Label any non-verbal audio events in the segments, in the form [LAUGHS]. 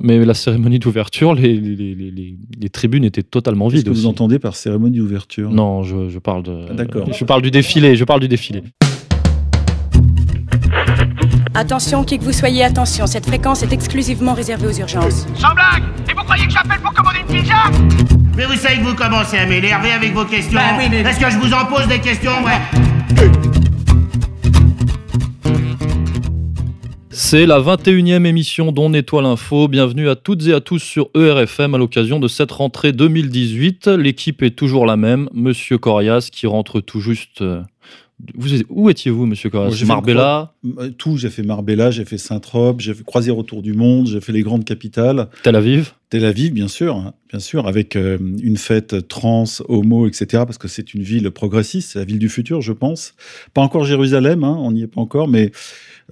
Mais la cérémonie d'ouverture, les, les, les, les, tribunes étaient totalement vides. Qu'est-ce que vous entendez par cérémonie d'ouverture? Non, je, je, parle de. Ah, D'accord. Je parle du défilé. Je parle du défilé. Attention, qui que vous soyez, attention, cette fréquence est exclusivement réservée aux urgences. Sans blague Et vous croyez que j'appelle pour commander une pizza? Mais vous savez que vous commencez à m'énerver avec vos questions. Bah oui, mais- Est-ce que je vous en pose des questions, ouais C'est la 21e émission d'On Nettoie l'info. Bienvenue à toutes et à tous sur ERFM à l'occasion de cette rentrée 2018. L'équipe est toujours la même. Monsieur Corias qui rentre tout juste. euh, Vous, êtes- où étiez-vous, monsieur Corias? J'ai fait Marbella, Euh, Tout, j'ai fait Marbella, j'ai fait Saint-Trope, j'ai fait croisière autour du monde, j'ai fait les grandes capitales. Tel Aviv? Tel Aviv, bien sûr, hein, bien sûr, avec euh, une fête trans, homo, etc., parce que c'est une ville progressiste, c'est la ville du futur, je pense. Pas encore Jérusalem, hein, on n'y est pas encore, mais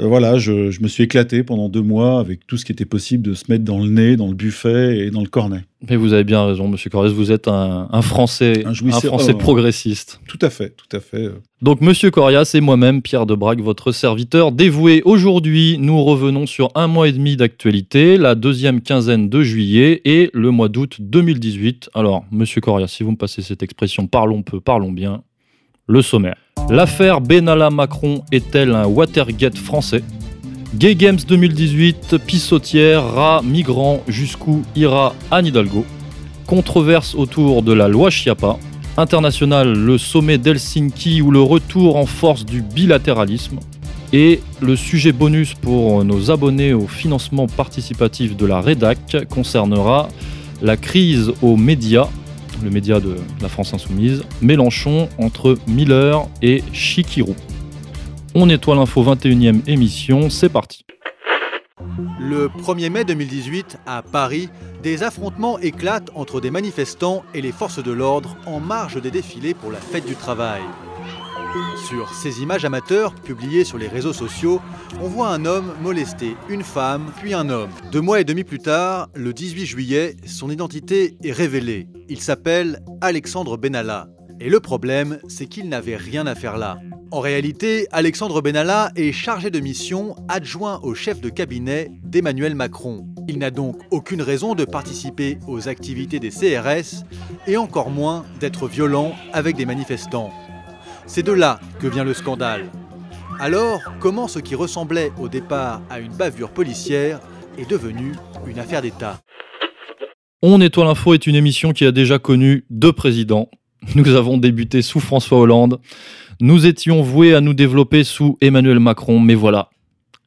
euh, voilà, je, je me suis éclaté pendant deux mois avec tout ce qui était possible de se mettre dans le nez, dans le buffet et dans le cornet. Mais vous avez bien raison, monsieur Corias. Vous êtes un, un Français, Un Français oh. progressiste. Tout à fait, tout à fait. euh. Donc, Monsieur Corias et moi-même, Pierre Debrac, votre serviteur dévoué. Aujourd'hui, nous revenons sur un mois et demi d'actualité, la deuxième quinzaine de juillet et le mois d'août 2018. Alors, Monsieur Corias, si vous me passez cette expression, parlons peu, parlons bien. Le sommaire. L'affaire Benalla-Macron est-elle un Watergate français? Gay Games 2018, pissotière, rat, migrant, jusqu'où ira Anne Hidalgo? Controverse autour de la loi Chiappa international, le sommet d'Helsinki ou le retour en force du bilatéralisme. Et le sujet bonus pour nos abonnés au financement participatif de la REDAC concernera la crise aux médias, le média de la France Insoumise, Mélenchon entre Miller et Chikirou. On nettoie l'info 21e émission, c'est parti. Le 1er mai 2018, à Paris, des affrontements éclatent entre des manifestants et les forces de l'ordre en marge des défilés pour la fête du travail. Sur ces images amateurs publiées sur les réseaux sociaux, on voit un homme molester une femme, puis un homme. Deux mois et demi plus tard, le 18 juillet, son identité est révélée. Il s'appelle Alexandre Benalla. Et le problème, c'est qu'il n'avait rien à faire là. En réalité, Alexandre Benalla est chargé de mission adjoint au chef de cabinet d'Emmanuel Macron. Il n'a donc aucune raison de participer aux activités des CRS et encore moins d'être violent avec des manifestants. C'est de là que vient le scandale. Alors, comment ce qui ressemblait au départ à une bavure policière est devenu une affaire d'État? On nettoie l'info est une émission qui a déjà connu deux présidents. Nous avons débuté sous François Hollande. Nous étions voués à nous développer sous Emmanuel Macron, mais voilà.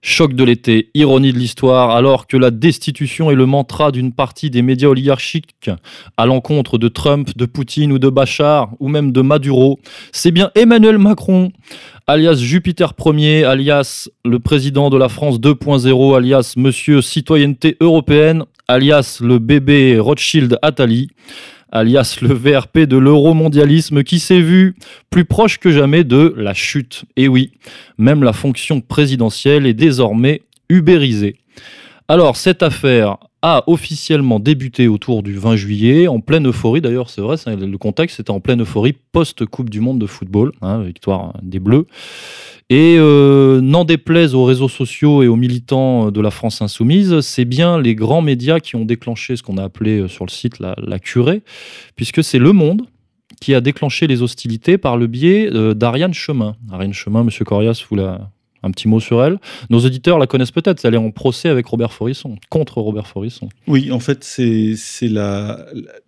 Choc de l'été, ironie de l'histoire, alors que la destitution est le mantra d'une partie des médias oligarchiques. À l'encontre de Trump, de Poutine ou de Bachar, ou même de Maduro, c'est bien Emmanuel Macron, alias Jupiter Ier, alias le président de la France 2.0, alias Monsieur Citoyenneté Européenne, alias le bébé Rothschild Attali, alias le VRP de l'euromondialisme qui s'est vu plus proche que jamais de la chute. Et oui, même la fonction présidentielle est désormais ubérisée. Alors, cette affaire a officiellement débuté autour du 20 juillet, en pleine euphorie. D'ailleurs, c'est vrai, le contexte était en pleine euphorie post-Coupe du Monde de football, hein, victoire des Bleus. Et euh, n'en déplaise aux réseaux sociaux et aux militants de la France insoumise, c'est bien les grands médias qui ont déclenché ce qu'on a appelé euh, sur le site la, la curée, puisque c'est Le Monde qui a déclenché les hostilités par le biais euh, d'Ariane Chemin. Ariane Chemin, Monsieur Corias, vous la... un petit mot sur elle. Nos auditeurs la connaissent peut-être, elle est en procès avec Robert Forisson, contre Robert Forisson. Oui, en fait, c'est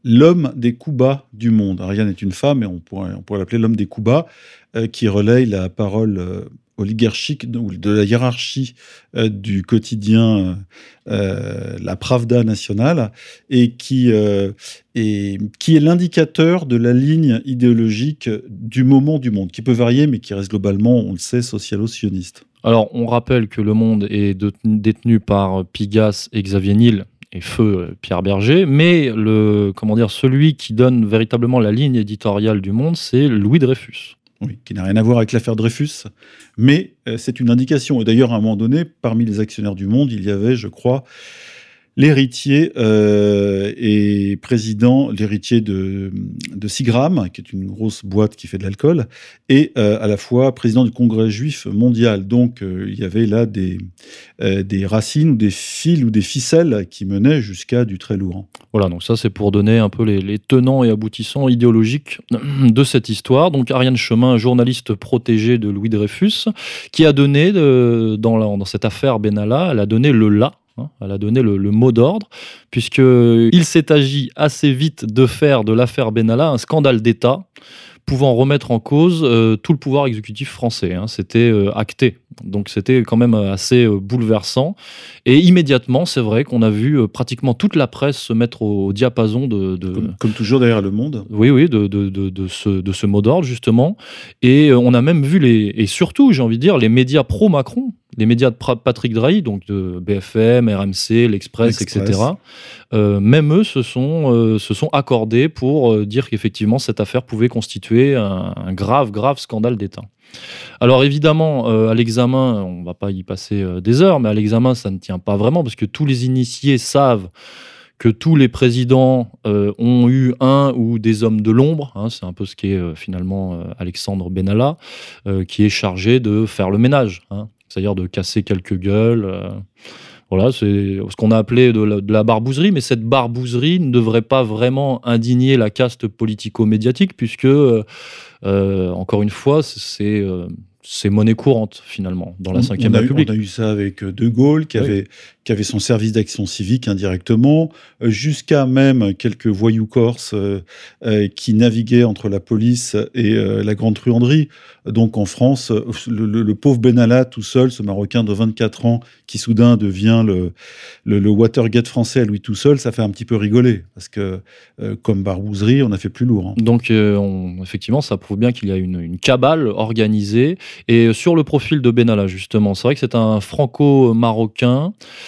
l'homme des coups bas du monde. Ariane est une femme, et on pourrait, l'appeler l'homme des coups euh, qui relaye la parole euh, oligarchique ou de la hiérarchie euh, du quotidien, euh, la Pravda nationale, et qui, euh, est, qui est l'indicateur de la ligne idéologique du moment du monde, qui peut varier, mais qui reste globalement, on le sait, socialo-sioniste. Alors, on rappelle que Le Monde est détenu par Pigas et Xavier Niel et Feu euh, Pierre Berger, mais le, comment dire, celui qui donne véritablement la ligne éditoriale du Monde, c'est Louis Dreyfus. Qui n'a rien à voir avec l'affaire Dreyfus, mais euh, c'est une indication. Et d'ailleurs, à un moment donné, parmi les actionnaires du Monde, il y avait, je crois, l'héritier euh, est président, l'héritier de, Sigram, qui est une grosse boîte qui fait de l'alcool, et euh, à la fois président du Congrès juif mondial. Donc euh, il y avait là des, euh, des racines ou des fils ou des ficelles qui menaient jusqu'à du très lourd. Voilà, donc ça c'est pour donner un peu les, tenants et aboutissants idéologiques de cette histoire. Donc Ariane Chemin, journaliste protégée de Louis Dreyfus, qui a donné, dans, dans cette affaire Benalla, elle a donné le là. Hein, elle a donné le, le mot d'ordre, puisqu'il s'est agi assez vite de faire de l'affaire Benalla un scandale d'État, pouvant remettre en cause euh, tout le pouvoir exécutif français. hein. C'était euh, acté. Donc c'était quand même euh, assez euh, bouleversant. Et immédiatement, c'est vrai qu'on a vu pratiquement toute la presse se mettre au, au diapason de, de- Comme, comme toujours derrière le monde. oui, oui, de, de, de, de ce, ce mot d'ordre, justement. Et on a même vu les. Et surtout, j'ai envie de dire, les médias pro-Macron, les médias de Patrick Drahi, donc de BFM, RMC, L'Express, etc., euh, même eux se sont, euh, se sont accordés pour euh, dire qu'effectivement, cette affaire pouvait constituer un, un grave, grave scandale d'État. Alors évidemment, euh, à l'examen, on va pas y passer des heures, mais à l'examen, ça ne tient pas vraiment, parce que tous les initiés savent que tous les présidents euh, ont eu un ou des hommes de l'ombre. hein, c'est un peu ce qu'est euh, finalement euh, Alexandre Benalla, qui est chargé de faire le ménage, hein, c'est-à-dire de casser quelques gueules. euh, voilà, c'est ce qu'on a appelé de la, de la barbouzerie, mais cette barbouzerie ne devrait pas vraiment indigner la caste politico-médiatique, puisque, euh, euh, encore une fois, c'est c'est monnaie courante, finalement, dans la Ve on, a eu, République. on a eu ça avec De Gaulle, qui, Oui. avait, qui avait son service d'action civique indirectement, euh, jusqu'à même quelques voyous corses euh, euh, qui naviguaient entre la police et la grande truanderie. Donc en France, le, pauvre Benalla tout seul, ce Marocain de 24 ans, qui soudain devient le, Watergate français à lui tout seul, ça fait un petit peu rigoler. Parce que comme barbouzerie, on a fait plus lourd. hein. Donc, on- effectivement, ça prouve bien qu'il y a une cabale organisée. Et sur le profil de Benalla, justement, c'est vrai que c'est un franco-marocain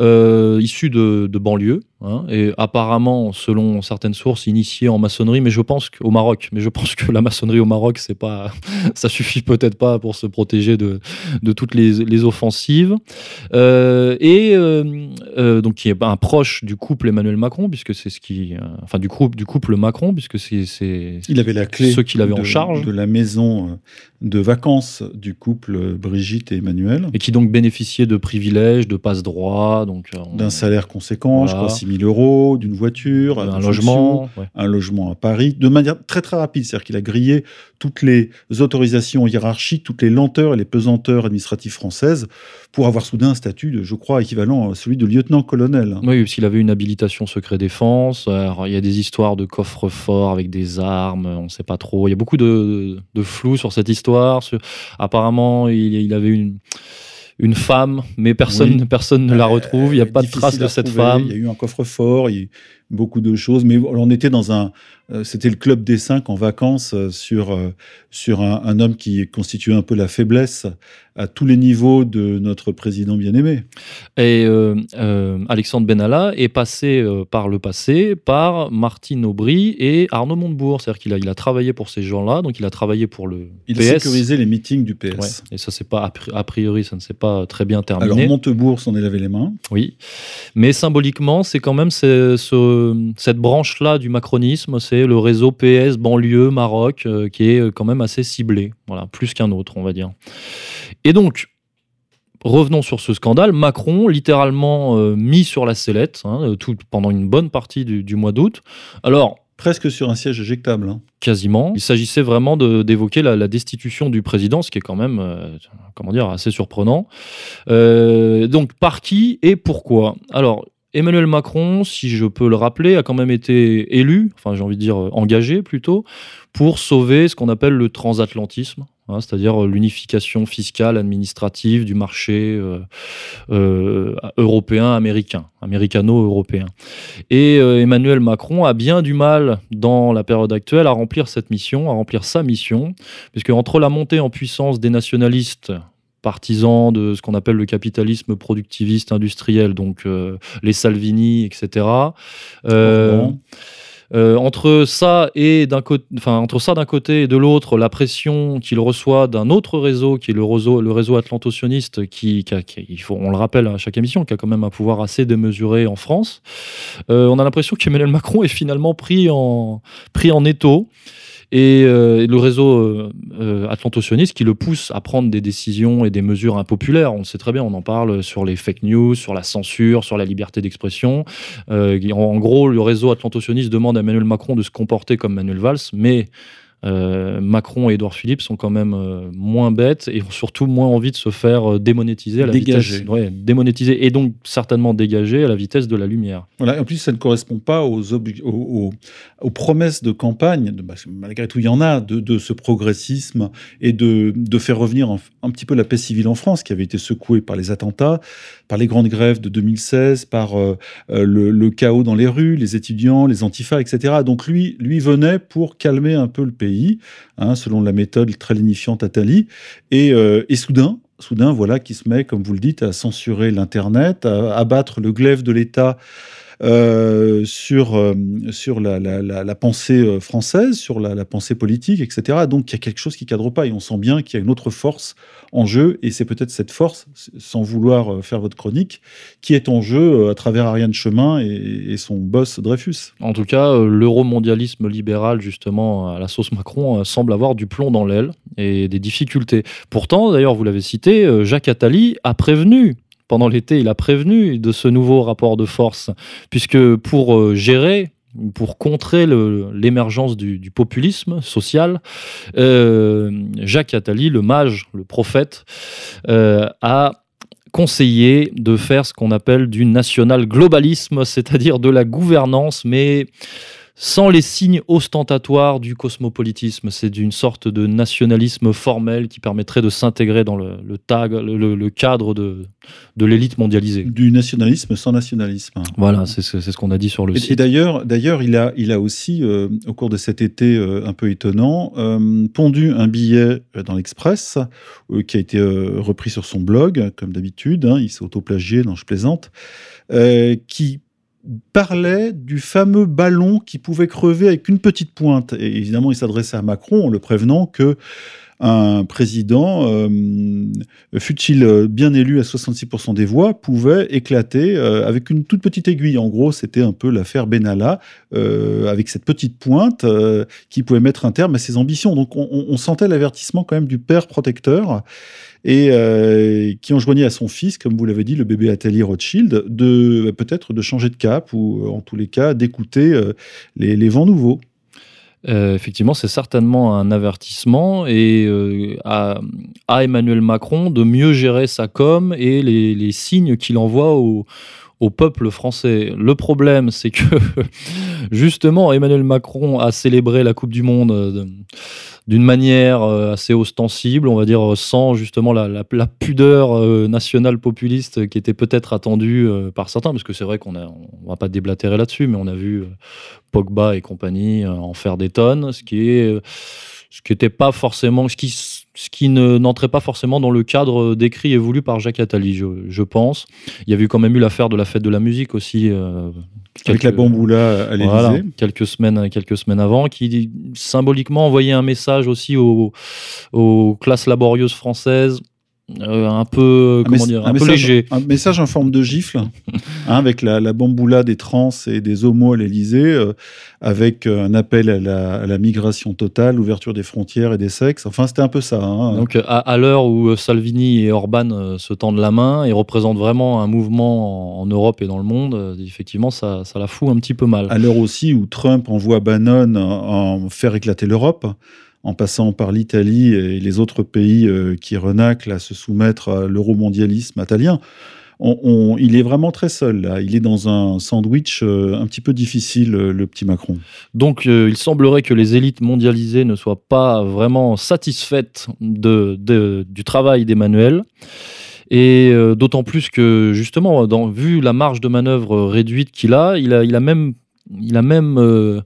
euh, issu de, de banlieue. hein, et apparemment, selon certaines sources, initié en maçonnerie, mais je pense qu'au Maroc, mais je pense que la maçonnerie au Maroc, c'est pas, [LAUGHS] ça suffit peut-être pas pour se protéger de, de toutes les, les offensives. Euh, et euh, donc, qui est un proche du couple Emmanuel Macron, puisque c'est ce qui, enfin, du couple, du couple Macron, puisque c'est, Il avait la clé Ceux qu'il avait en de, charge. de la maison de vacances du couple Brigitte et Emmanuel. et qui donc bénéficiait de privilèges, de donc euh, on- d'un salaire conséquent, je crois 6 000 euros, d'une voiture, un logement. ouais. un logement à Paris, de manière très très rapide. C'est-à-dire qu'il a grillé toutes les autorisations hiérarchiques, toutes les lenteurs et les pesanteurs administratives françaises pour avoir soudain un statut, de, je crois, équivalent à celui de lieutenant-colonel. Oui, parce qu'il avait une habilitation secret défense. Alors, il y a des histoires de coffre-fort avec des armes, on ne sait pas trop. Il y a beaucoup de, de flou sur cette histoire. Apparemment, il, il avait une, une femme, mais personne, Oui. personne ne la retrouve. Il n'y a pas de trace de cette femme. Il y a eu un coffre-fort, il beaucoup de choses, mais on était dans un, euh, c'était le club des cinq en vacances euh, sur euh, sur un, un homme qui constituait un peu la faiblesse à tous les niveaux de notre président bien-aimé. Et euh, euh, Alexandre Benalla est passé euh, par le passé par Martine Aubry et Arnaud Montebourg. C'est-à-dire qu'il a, il a travaillé pour ces gens-là, donc il a travaillé pour le Il PS. a sécurisé les meetings du PS. Ouais, et ça, c'est pas a pri- a priori, ça ne s'est pas très bien terminé. Alors Montebourg s'en est lavé les mains. Oui, mais symboliquement, c'est quand même ce- ce- cette branche-là du macronisme, c'est le réseau PS banlieue Maroc euh, qui est euh, quand même assez ciblé, voilà, plus qu'un autre, on va dire. Et donc. Revenons sur ce scandale. Macron, littéralement euh, mis sur la sellette hein, tout, pendant une bonne partie du, du mois d'août. Alors, Presque sur un siège éjectable. hein. quasiment. Il s'agissait vraiment d'évoquer la, la destitution du président, ce qui est quand même, euh, comment dire, assez surprenant. Euh, donc, par qui et pourquoi? Alors, Emmanuel Macron, si je peux le rappeler, a quand même été élu, enfin j'ai envie de dire euh, engagé plutôt, pour sauver ce qu'on appelle le transatlantisme, hein, c'est-à-dire euh, l'unification fiscale, administrative du marché euh, européen, américain, américano-européen. Et Emmanuel Macron a bien du mal dans la période actuelle à remplir cette mission, à remplir sa mission, puisque entre la montée en puissance des nationalistes partisans de ce qu'on appelle le capitalisme productiviste industriel, donc euh, les Salvini, etc. euh. Euh, entre ça et d'un côté, enfin entre ça d'un côté et de l'autre, la pression qu'il reçoit d'un autre réseau, qui est le réseau, le réseau atlanto-sioniste, qui, il faut, on le rappelle à chaque émission, qui a quand même un pouvoir assez démesuré en France. Euh, on a l'impression qu'Emmanuel Macron est finalement pris en pris en étau et euh, le réseau euh, euh, atlantocioniste qui le pousse à prendre des décisions et des mesures impopulaires. On le sait très bien, on en parle sur les fake news, sur la censure, sur la liberté d'expression. en gros, le réseau atlantocioniste demande à Emmanuel Macron de se comporter comme Manuel Valls, mais euh, Macron et Edouard Philippe sont quand même euh, moins bêtes et ont surtout moins envie de se faire euh, démonétiser à la dégager. vitesse. démonétiser et donc certainement dégager à la vitesse de la lumière. Voilà, en plus, ça ne correspond pas aux, aux, aux, promesses de campagne, de, bah, malgré tout, il y en a, de, de ce progressisme et de, de faire revenir un, petit peu la paix civile en France qui avait été secouée par les attentats, par les grandes grèves de 2016, par le, le, chaos dans les rues, les étudiants, les antifas, etc. Donc lui, lui venait pour calmer un peu le pays Hein, selon la méthode très lénifiante Attali. Et, euh, et soudain, soudain, voilà, qui se met, comme vous le dites, à censurer l'Internet, à abattre le glaive de l'État euh, sur, euh, sur la, pensée euh, française, sur la, pensée politique, etc. Donc il y a quelque chose qui cadre pas et on sent bien qu'il y a une autre force en jeu et c'est peut-être cette force, sans vouloir faire votre chronique, qui est en jeu à travers Ariane Chemin et, son boss Dreyfus. En tout cas, l'euromondialisme libéral, justement, à la sauce Macron, semble avoir du plomb dans l'aile et des difficultés. Pourtant, d'ailleurs, vous l'avez cité, Jacques Attali a prévenu pendant l'été, il a prévenu de ce nouveau rapport de force, puisque pour euh, gérer pour contrer l'émergence du, populisme social, euh, Jacques Attali, le mage, le prophète, euh, a conseillé de faire ce qu'on appelle du national globalisme, c'est-à-dire de la gouvernance, mais sans les signes ostentatoires du cosmopolitisme. C'est d'une sorte de nationalisme formel qui permettrait de s'intégrer dans le, tag, le, cadre de, de l'élite mondialisée. Du nationalisme sans nationalisme. Voilà, c'est ce qu'on a dit sur le site. Et d'ailleurs, d'ailleurs, il a, il a aussi, euh, au cours de cet été euh, un peu étonnant, euh, pondu un billet dans l'Express qui a été repris sur son blog, comme d'habitude. Hein, il s'est autoplagié, non, je plaisante. qui parlait du fameux ballon qui pouvait crever avec une petite pointe. Et évidemment, il s'adressait à Macron en le prévenant que un président, euh, fut-il bien élu à 66% des voix, pouvait éclater euh, avec une toute petite aiguille. En gros, c'était un peu l'affaire Benalla, euh, avec cette petite pointe qui pouvait mettre un terme à ses ambitions. Donc on, sentait l'avertissement quand même du père protecteur et euh, qui enjoignait à son fils, comme vous l'avez dit, le bébé Atelier Rothschild, de peut-être de changer de cap ou en tous les cas d'écouter euh, les, vents nouveaux. Euh, effectivement, c'est certainement un avertissement et à, Emmanuel Macron de mieux gérer sa com et les, signes qu'il envoie au, au, peuple français. Le problème, c'est que [LAUGHS] justement, Emmanuel Macron a célébré la Coupe du Monde d'une manière euh, assez ostensible, on va dire, euh, sans justement la, pudeur euh, nationale populiste qui était peut-être attendue par certains, parce que c'est vrai qu'on ne va pas déblatérer là-dessus, mais on a vu Pogba et compagnie en faire des tonnes, ce qui est ce qui n'était pas forcément, ce qui, ce qui n'entrait pas forcément dans le cadre décrit et voulu par Jacques Attali, je, pense. Il y avait quand même eu l'affaire de la fête de la musique aussi. Euh, Avec la bamboula à l'Élysée. quelques, semaines, quelques semaines avant, qui symboliquement envoyait un message aussi aux, aux classes laborieuses françaises euh, un peu, un comment dire, un, peu léger. Un message en forme de gifle, hein, avec la, la, bamboula des trans et des homos à l'Elysée, euh, avec euh, un appel à la, migration totale, l'ouverture des frontières et des sexes. Enfin, c'était un peu ça. Hein. Donc, à, l'heure où Salvini et Orban se tendent la main et représentent vraiment un mouvement en, Europe et dans le monde, effectivement, ça, ça, la fout un petit peu mal. À l'heure aussi où Trump envoie Bannon en faire éclater l'Europe en passant par l'Italie et les autres pays euh, qui renaclent à se soumettre à l'euromondialisme italien. il est vraiment très seul là. Il est dans un sandwich euh, un petit peu difficile, euh, le petit Macron. Donc, il semblerait que les élites mondialisées ne soient pas vraiment satisfaites du travail d'Emmanuel. Et d'autant plus que, justement, dans, vu la marge de manœuvre réduite qu'il a, a, il a même, il a même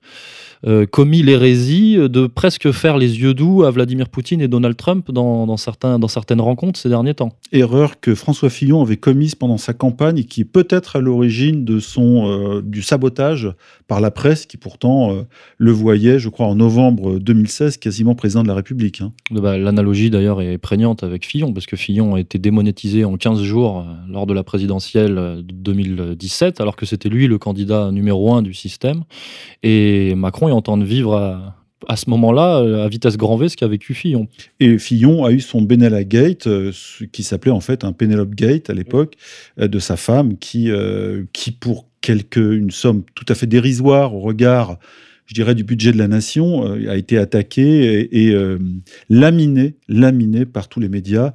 euh, commis l'hérésie de presque faire les yeux doux à Vladimir Poutine et Donald Trump dans, certains, dans certaines rencontres ces derniers temps. Erreur que François Fillon avait commise pendant sa campagne et qui est peut-être à l'origine de son euh, du sabotage par la presse qui pourtant euh, le voyait, je crois, en novembre 2016 quasiment président de la République. Hein. Bah, l'analogie d'ailleurs est prégnante avec Fillon parce que Fillon a été démonétisé en 15 jours lors de la présidentielle de 2017 alors que c'était lui le candidat numéro un du système et Macron est en train de vivre à, ce moment-là, euh, à vitesse grand V, ce qu'a vécu Fillon. Et Fillon a eu son Benalla Gate, euh, qui s'appelait en fait un Penelope Gate à l'époque, euh, de sa femme, qui, qui pour quelque, une somme tout à fait dérisoire au regard, je dirais, du budget de la nation, a été attaqué et, laminé, laminé par tous les médias.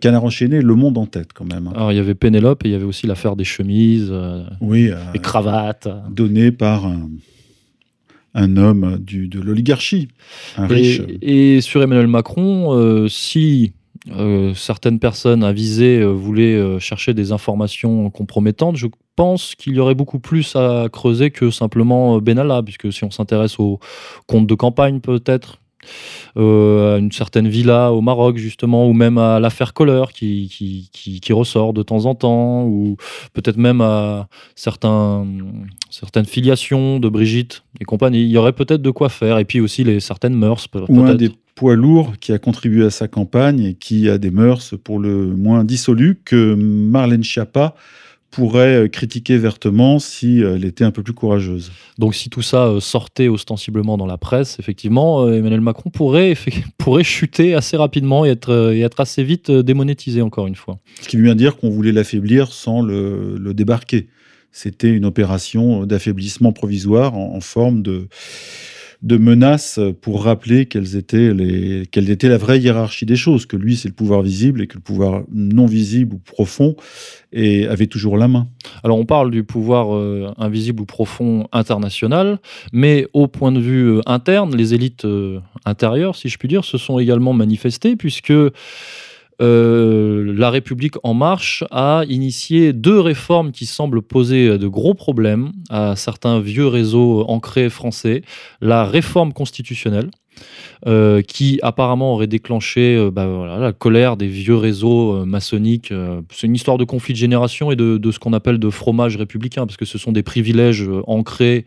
Canard enchaîné, Le Monde en tête quand même. Hein. Alors il y avait Pénélope et il y avait aussi l'affaire des chemises, oui, des cravates. Données par un, un homme du, de l'oligarchie, un et, riche. Et sur Emmanuel Macron, euh, si euh, certaines personnes avisées euh, voulaient chercher des informations compromettantes, je pense qu'il y aurait beaucoup plus à creuser que simplement Benalla, puisque si on s'intéresse aux comptes de campagne peut-être, euh, à une certaine villa au Maroc, justement, ou même à l'affaire Kohler qui, qui, ressort de temps en temps, ou peut-être même à certains, certaines filiations de Brigitte et compagnie. Il y aurait peut-être de quoi faire, et puis aussi les certaines mœurs. Ou un des poids lourds qui a contribué à sa campagne et qui a des mœurs pour le moins dissolues que Marlène Schiappa pourrait euh, critiquer vertement si euh, elle était un peu plus courageuse. Donc si tout ça euh, sortait ostensiblement dans la presse, effectivement, Emmanuel Macron pourrait, [LAUGHS] pourrait chuter assez rapidement et être, et être assez vite démonétisé, encore une fois. Ce qui veut bien dire qu'on voulait l'affaiblir sans le, le débarquer. C'était une opération d'affaiblissement provisoire en, en forme de de menaces pour rappeler quelles étaient les, quelle était la vraie hiérarchie des choses, que lui c'est le pouvoir visible et que le pouvoir non visible ou profond et avait toujours la main. Alors on parle du pouvoir euh, invisible ou profond international, mais au point de vue euh, interne, les élites euh, intérieures, si je puis dire, se sont également manifestées puisque la République en marche a initié deux réformes qui semblent poser de gros problèmes à certains vieux réseaux ancrés français. La réforme constitutionnelle, euh, qui apparemment aurait déclenché euh, bah, la colère des vieux réseaux euh, maçonniques. c'est une histoire de conflit de génération et de, ce qu'on appelle de fromage républicain, parce que ce sont des privilèges ancrés,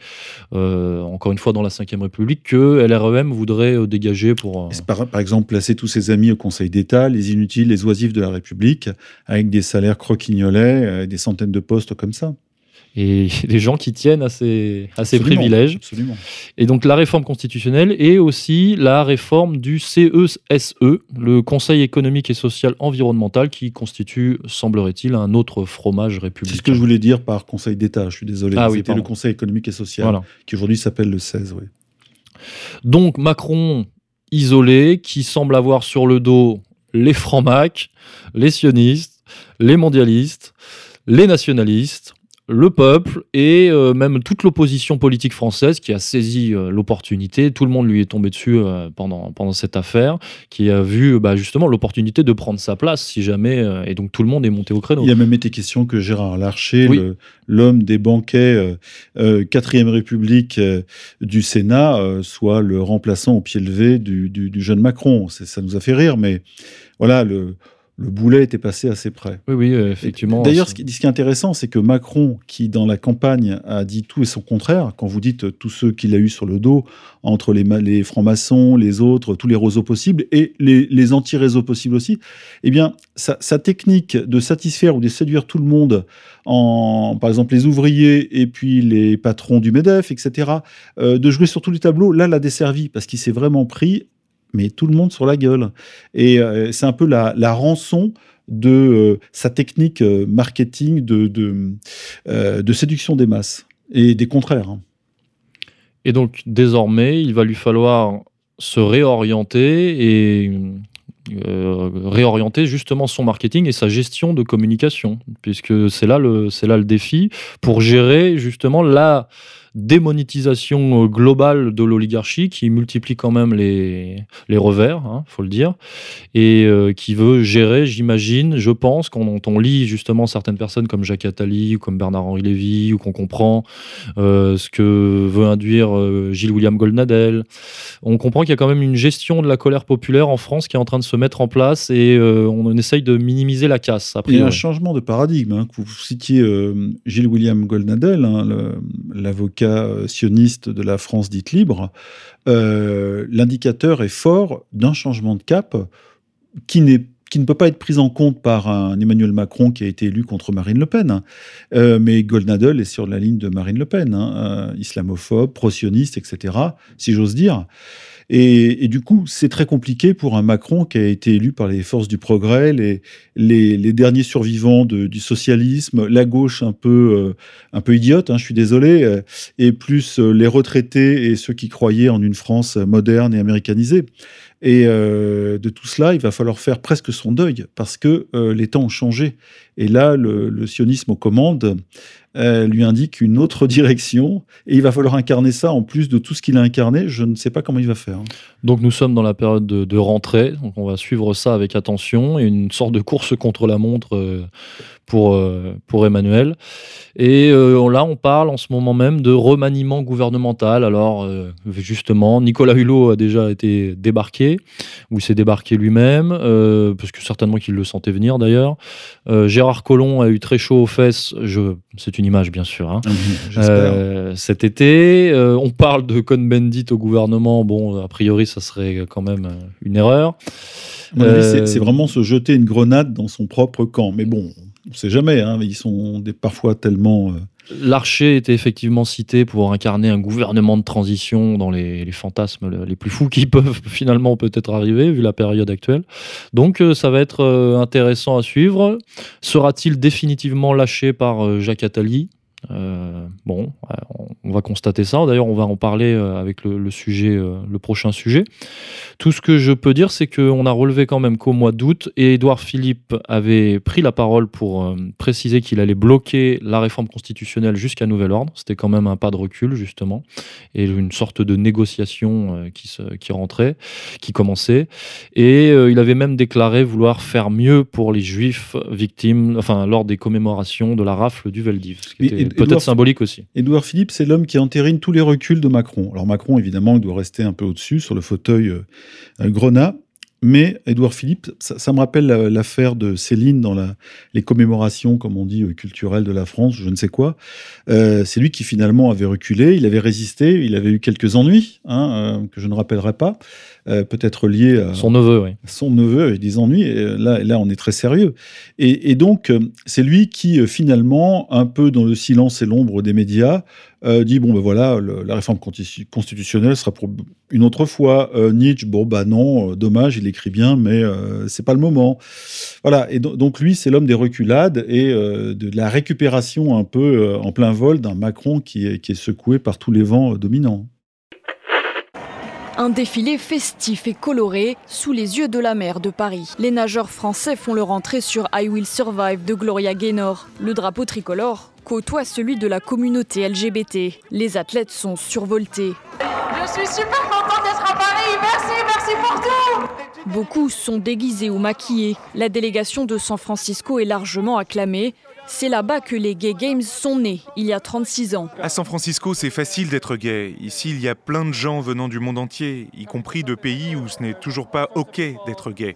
encore une fois, dans la Ve République, que LREM voudrait dégager pour... Par, exemple, placer tous ses amis au Conseil d'État, les inutiles, les oisifs de la République, avec des salaires croquignolets, des centaines de postes comme ça et [LAUGHS] des gens qui tiennent à ces, à ces privilèges. Absolument. Et donc la réforme constitutionnelle et aussi la réforme du CESE, e, le Conseil économique et social environnemental, qui constitue, semblerait-il, un autre fromage républicain. C'est ce que je voulais dire par Conseil d'État, je suis désolé. Ah, C'était le Conseil économique et social, qui aujourd'hui s'appelle le CESE. Oui. Donc Macron isolé, qui semble avoir sur le dos les francs-macs, les sionistes, les mondialistes, les nationalistes, le peuple et euh, même toute l'opposition politique française qui a saisi euh, l'opportunité. Tout le monde lui est tombé dessus euh, pendant, pendant cette affaire, qui a vu bah, justement l'opportunité de prendre sa place si jamais. et donc tout le monde est monté au créneau. Il a même été question que Gérard Larcher, l'homme des banquets quatrième République du Sénat, soit le remplaçant au pied levé du, du, du jeune Macron. Ça nous a fait rire, mais voilà, le le boulet était passé assez près. Oui, oui, euh, effectivement. D'ailleurs, ce, qui est intéressant, c'est que Macron, qui dans la campagne a dit tout et son contraire, quand vous dites euh, tous ceux qu'il a eu sur le dos, entre les, les francs-maçons, les autres, tous les réseaux possibles, et les, anti-réseaux possibles aussi, eh bien, sa, technique de satisfaire ou de séduire tout le monde, en, par exemple les ouvriers et puis les patrons du MEDEF, etc., euh, de jouer sur tous les tableaux, là, l'a desservi, parce qu'il s'est vraiment pris mais tout le monde sur la gueule. Et euh, c'est un peu la, rançon de euh, sa technique euh, marketing de, séduction des masses et des contraires. Hein. Et donc désormais, il va lui falloir se réorienter et réorienter justement son marketing et sa gestion de communication, puisque c'est là là le défi pour gérer justement la démonétisation euh, globale de l'oligarchie qui multiplie quand même les, les revers, il hein, faut le dire, et euh, qui veut gérer, j'imagine, je pense, quand on, lit justement certaines personnes comme Jacques Attali ou comme Bernard-Henri Lévy, ou qu'on comprend euh, ce que veut induire Gilles-William Goldnadel, on comprend qu'il y a quand même une gestion de la colère populaire en France qui est en train de se mettre en place et on essaye de minimiser la casse. Il y a un changement de paradigme. Hein, vous citiez Gilles-William Goldnadel, hein, l'avocat euh, sioniste de la France dite libre, euh, l'indicateur est fort d'un changement de cap qui qui ne peut pas être pris en compte par un Emmanuel Macron qui a été élu contre Marine Le Pen. Hein. Euh, mais Goldnadel est sur la ligne de Marine Le Pen, hein, islamophobe, pro-sioniste, etc., si j'ose dire. Et, du coup, c'est très compliqué pour un Macron qui a été élu par les forces du progrès, les, derniers survivants du socialisme, la gauche un peu, euh, un peu idiote, hein, je suis désolé, euh, et plus euh, les retraités et ceux qui croyaient en une France moderne et américanisée. Et de tout cela, il va falloir faire presque son deuil parce que les temps ont changé. Et là, le, le sionisme aux commandes euh, lui indique une autre direction et il va falloir incarner ça en plus de tout ce qu'il a incarné. Je ne sais pas comment il va faire. Donc nous sommes dans la période de, rentrée, donc on va suivre ça avec attention et une sorte de course contre la montre euh, pour, euh, pour Emmanuel. Et là, on parle en ce moment même de remaniement gouvernemental. Alors justement, Nicolas Hulot a déjà été débarqué, ou s'est débarqué lui-même, parce que certainement qu'il le sentait venir d'ailleurs. Gérard Collomb a eu très chaud aux fesses. C'est une image, bien sûr. Hein. Euh, cet été, euh, on parle de Cohn-Bendit au gouvernement. Bon, a priori, ça serait quand même euh, une erreur. c'est vraiment se jeter une grenade dans son propre camp. Mais bon, on ne sait jamais. Hein. Ils sont des, parfois tellement L'archer était effectivement cité pour incarner un gouvernement de transition dans les, fantasmes les plus fous qui [LAUGHS] peuvent finalement peut-être arriver vu la période actuelle. Donc euh, ça va être euh, intéressant à suivre. Sera-t-il définitivement lâché par euh, Jacques Attali? Euh, bon, on va constater ça. D'ailleurs, on va en parler euh, avec le, sujet, euh, le prochain sujet. Tout ce que je peux dire, c'est qu'on a relevé quand même qu'au mois d'août, Édouard Philippe avait pris la parole pour préciser qu'il allait bloquer la réforme constitutionnelle jusqu'à nouvel ordre. C'était quand même un pas de recul, justement, et une sorte de négociation qui, se, qui rentrait, qui commençait. Et il avait même déclaré vouloir faire mieux pour les juifs victimes, enfin, lors des commémorations de la rafle du Veldiv. Ce qui était peut-être symbolique aussi. Édouard Philippe, c'est l'homme qui entérine tous les reculs de Macron. Alors Macron, évidemment, il doit rester un peu au-dessus, sur le fauteuil euh, grenat. Mais Édouard Philippe, ça, me rappelle l'affaire de Céline dans la, les commémorations, comme on dit, euh, culturelles de la France, je ne sais quoi. Euh, c'est lui qui finalement avait reculé, il avait résisté, il avait eu quelques ennuis, hein, que je ne rappellerai pas. Euh, peut-être lié à son neveu, oui. Son neveu et des ennuis. Et là, là, on est très sérieux. Et, donc, euh, c'est lui qui, euh, finalement, un peu dans le silence et l'ombre des médias, dit bon ben voilà, la réforme constitutionnelle sera pour une autre fois. Nietzsche, bon bah non, dommage, il écrit bien, mais c'est pas le moment. Voilà. Et donc lui, c'est l'homme des reculades et de la récupération un peu en plein vol d'un Macron qui est, qui est secoué par tous les vents dominants. Un défilé festif et coloré sous les yeux de la mer de Paris. Les nageurs français font leur entrée sur I Will Survive de Gloria Gaynor. Le drapeau tricolore côtoie celui de la communauté LGBT. Les athlètes sont survoltés. Je suis super contente d'être à Paris. Merci, merci pour tout. Beaucoup sont déguisés ou maquillés. La délégation de San Francisco est largement acclamée. C'est là-bas que les Gay Games sont nés, il y a 36 ans. À San Francisco, c'est facile d'être gay. Ici, il y a plein de gens venant du monde entier, y compris de pays où ce n'est toujours pas OK d'être gay.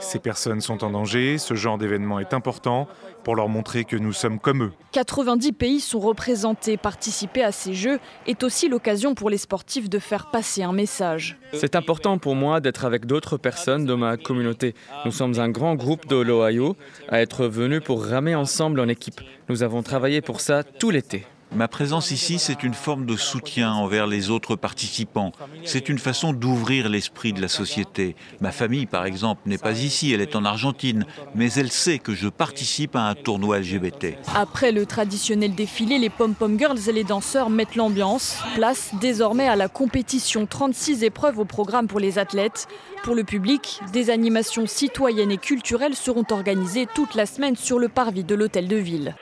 Ces personnes sont en danger, ce genre d'événement est important pour leur montrer que nous sommes comme eux. 90 pays sont représentés. Participer à ces Jeux est aussi l'occasion pour les sportifs de faire passer un message. C'est important pour moi d'être avec d'autres personnes de ma communauté. Nous sommes un grand groupe de l'Ohio à être venus pour ramer ensemble en équipe. Nous avons travaillé pour ça tout l'été. Ma présence ici, c'est une forme de soutien envers les autres participants. C'est une façon d'ouvrir l'esprit de la société. Ma famille, par exemple, n'est pas ici, elle est en Argentine, mais elle sait que je participe à un tournoi LGBT. Après le traditionnel défilé, les pom-pom girls et les danseurs mettent l'ambiance. Place désormais à la compétition. 36 épreuves au programme pour les athlètes. Pour le public, des animations citoyennes et culturelles seront organisées toute la semaine sur le parvis de l'hôtel de ville.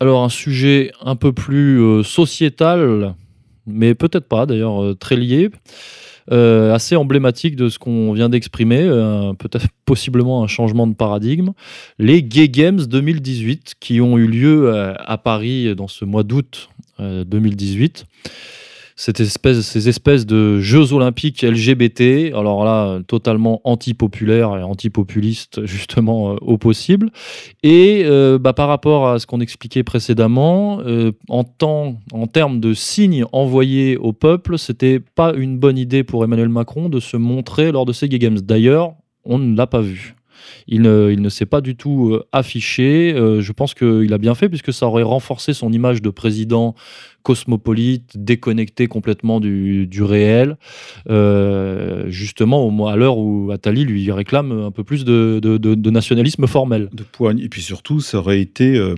Alors un sujet un peu plus euh, sociétal, mais peut-être pas d'ailleurs euh, très lié, euh, assez emblématique de ce qu'on vient d'exprimer, peut-être [LAUGHS] possiblement un changement de paradigme, les Gay Games 2018 qui ont eu lieu à Paris dans ce mois d'août euh, 2018 cette espèce, ces espèces de Jeux olympiques LGBT, alors là, totalement anti-populaire et anti-populiste, [LAUGHS] justement, euh, au possible. Et euh, bah, par rapport à ce qu'on expliquait précédemment, euh, en, temps, en termes de signes envoyés au peuple, c'était pas une bonne idée pour Emmanuel Macron de se montrer lors de ces Gay Games. D'ailleurs, on ne l'a pas vu. Il ne, s'est pas du tout euh, affiché. Euh, je pense qu'il a bien fait puisque ça aurait renforcé son image de président cosmopolite, déconnecté complètement du, réel. Euh, justement, au à l'heure où Attali lui réclame un peu plus de, nationalisme formel. de poigne. Et puis surtout, ça aurait été euh,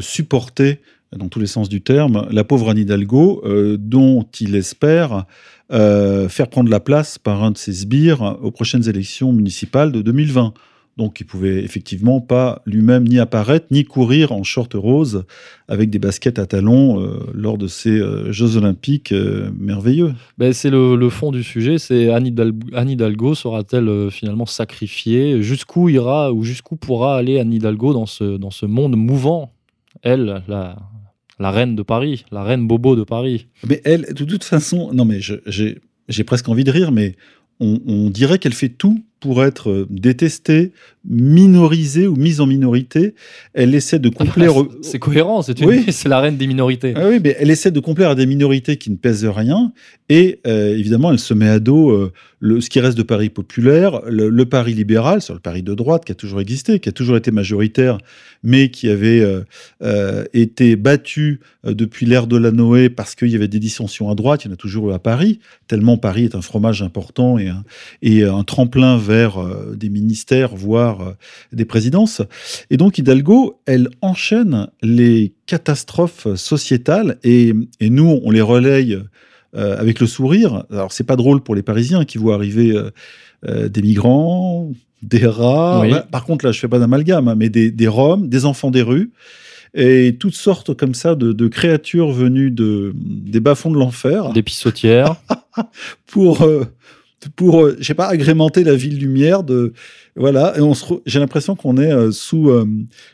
supporté, dans tous les sens du terme, la pauvre Anne Hidalgo, dont il espère faire prendre la place par un de ses sbires aux prochaines élections municipales de 2020. Donc il pouvait effectivement pas lui-même ni apparaître, ni courir en short rose avec des baskets à talons euh, lors de ces euh, Jeux olympiques euh, merveilleux. Ben, c'est le, le fond du sujet, c'est Anne Hidalgo, Anne Hidalgo sera-t-elle finalement sacrifiée? Jusqu'où ira ou jusqu'où pourra aller Anne Hidalgo dans ce, dans ce monde mouvant? Elle, la, la reine de Paris, la reine Bobo de Paris. Mais elle, de toute façon, non mais j'ai j'ai presque envie de rire, mais on, on dirait qu'elle fait tout pour être euh, détestée, minorisée ou mise en minorité. Elle essaie de complaire. aux- C'est cohérent, c'est une- Oui. [LAUGHS] c'est la reine des minorités. Ah oui, mais elle essaie de complaire à des minorités qui ne pèsent rien. Et euh, évidemment, elle se met à dos euh, le, ce qui reste de Paris populaire, le, le Paris libéral, sur le Paris de droite qui a toujours existé, qui a toujours été majoritaire, mais qui avait euh, été battu depuis l'ère de la Noé parce qu'il y avait des dissensions à droite. Il y en a toujours eu à Paris, tellement Paris est un fromage important et un, et un tremplin vers euh, des ministères, voire euh, des présidences. Et donc Hidalgo, elle enchaîne les catastrophes sociétales et, et nous, on les relaye euh, avec le sourire. Alors c'est pas drôle pour les Parisiens qui voient arriver euh, des migrants, des rats. Oui. Ouais, par contre là, je fais pas d'amalgame, hein, mais des, des Roms, des enfants des rues et toutes sortes comme ça de, de créatures venues de, des bas-fonds de l'enfer Des pissotières. [LAUGHS] pour, euh, pour euh, je pas, agrémenter la ville lumière. De, voilà, j'ai l'impression qu'on est euh, sous euh,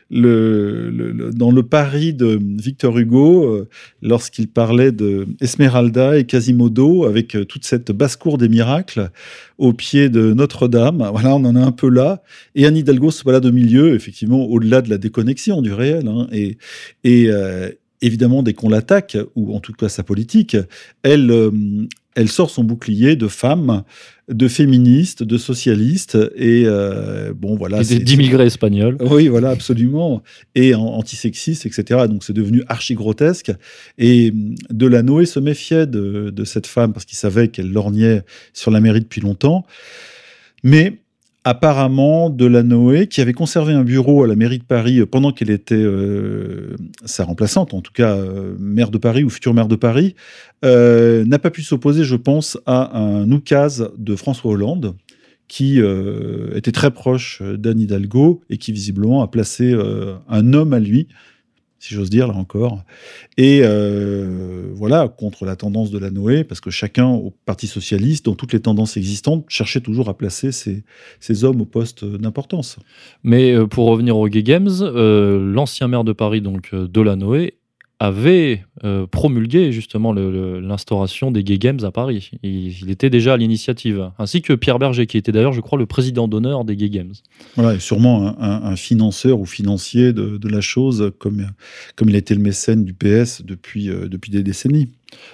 le, dans le Paris de Victor Hugo lorsqu'il parlait de Esmeralda et Quasimodo avec toute cette basse-cour des miracles au pied de Notre-Dame. Voilà, on en est un peu là. Et Anne Hidalgo se balade au milieu, effectivement, au-delà de la déconnexion du réel. hein, et évidemment, dès qu'on l'attaque, ou en tout cas sa politique, elle, elle sort son bouclier de femme, de féministe, de socialiste, et euh, bon, voilà. d'immigrés espagnols. oui, voilà, absolument. Et antisexiste, etc. Donc c'est devenu archi grotesque. Et hum, Delanoë se méfiait de, de cette femme parce qu'il savait qu'elle lorgnait sur la mairie depuis longtemps. Mais apparemment, Delanoë, qui avait conservé un bureau à la mairie de Paris euh, pendant qu'elle était euh, sa remplaçante, en tout cas euh, maire de Paris ou future maire de Paris, n'a pas pu s'opposer, je pense, à un oukase de François Hollande qui était très proche d'Anne Hidalgo et qui visiblement a placé un homme à lui, si j'ose dire là encore, et euh, voilà contre la tendance de la Noé, parce que chacun au Parti socialiste, dans toutes les tendances existantes, cherchait toujours à placer ces hommes au poste d'importance. Mais euh, pour revenir aux Gay Games, euh, l'ancien maire de Paris, donc euh, Delanoë, avait euh, promulgué justement l'instauration des Gay Games à Paris. Il, était déjà à l'initiative, ainsi que Pierre Berger, qui était d'ailleurs, je crois, le président d'honneur des Gay Games. Voilà, et sûrement un, financeur ou financier de, de la chose, comme, comme il a été le mécène du PS depuis, euh, depuis des décennies.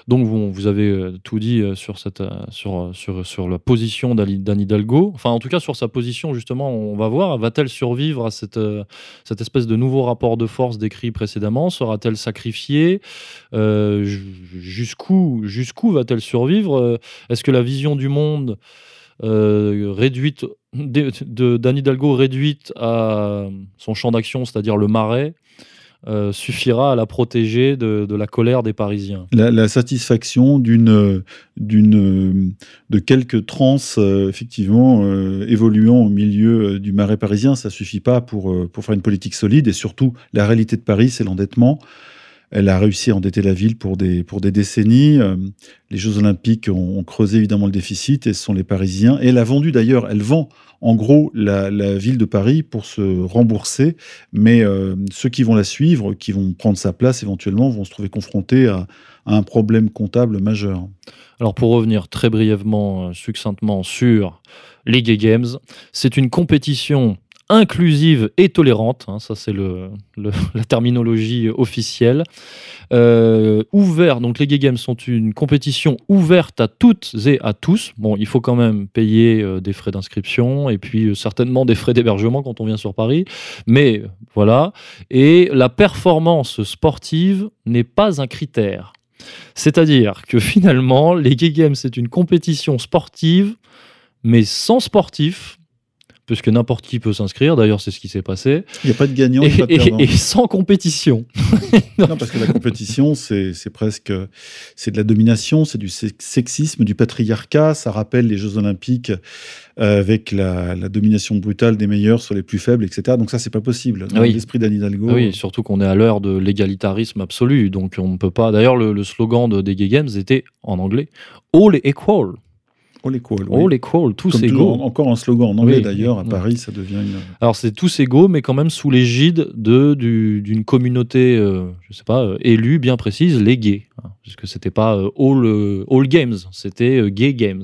Donc bon, vous avez euh, tout dit euh, sur, cette, euh, sur, sur, sur la position d'Anne Hidalgo. Enfin, en tout cas, sur sa position, justement, on va voir. Va-t-elle survivre à cette, cette espèce de nouveau rapport de force décrit précédemment? Sera-t-elle sacrifiée? Ju- Jusqu'où va-t-elle survivre? Est-ce que la vision du monde réduite de- Hidalgo réduite à son champ d'action, c'est-à-dire le marais, euh, suffira à la protéger de, la colère des Parisiens. La, satisfaction d'une, de quelques trans, euh, effectivement, euh, évoluant au milieu du marais parisien, ça suffit pas pour, pour faire une politique solide. Et surtout, la réalité de Paris, c'est l'endettement. Elle a réussi à endetter la ville pour des, pour des décennies. Les Jeux Olympiques ont, ont creusé évidemment le déficit et ce sont les Parisiens. Et elle a vendu d'ailleurs, elle vend en gros la, ville de Paris pour se rembourser. Mais euh, ceux qui vont la suivre, qui vont prendre sa place éventuellement, vont se trouver confrontés à, à un problème comptable majeur. Alors pour revenir très brièvement, euh, succinctement sur les Gay Games, c'est une compétition inclusive et tolérante, hein, ça c'est le, [LAUGHS] la terminologie officielle, euh, ouvert, donc les Gay Games sont une compétition ouverte à toutes et à tous. Bon, il faut quand même payer euh, des frais d'inscription et puis euh, certainement des frais d'hébergement quand on vient sur Paris, mais voilà. Et la performance sportive n'est pas un critère. C'est-à-dire que finalement, les Gay Games, c'est une compétition sportive, mais sans sportif, puisque n'importe qui peut s'inscrire, d'ailleurs c'est ce qui s'est passé, Il n'y a pas de gagnant, et, pas de perdant. et sans compétition. [LAUGHS] Non, parce que la compétition, c'est presque, c'est de la domination, c'est du sex- sexisme, du patriarcat. Ça rappelle les Jeux Olympiques euh, avec la, la domination brutale des meilleurs sur les plus faibles, etc. Donc ça, c'est pas possible. Dans Oui. l'esprit d'Anne Hidalgo. Oui, surtout qu'on est à l'heure de l'égalitarisme absolu, donc on ne peut pas. D'ailleurs, le, le slogan de, des Gay Games était en anglais All equal. All equal. oui. All equal, tous Comme égaux. toujours, encore un slogan en anglais Oui. d'ailleurs. À Oui. Paris, ça devient une. Alors c'est tous égaux, mais quand même sous l'égide de du- d'une communauté, euh, je sais pas, euh, élue bien précise, les gays, hein, puisque c'était pas euh, all euh, all games, c'était euh, gay games.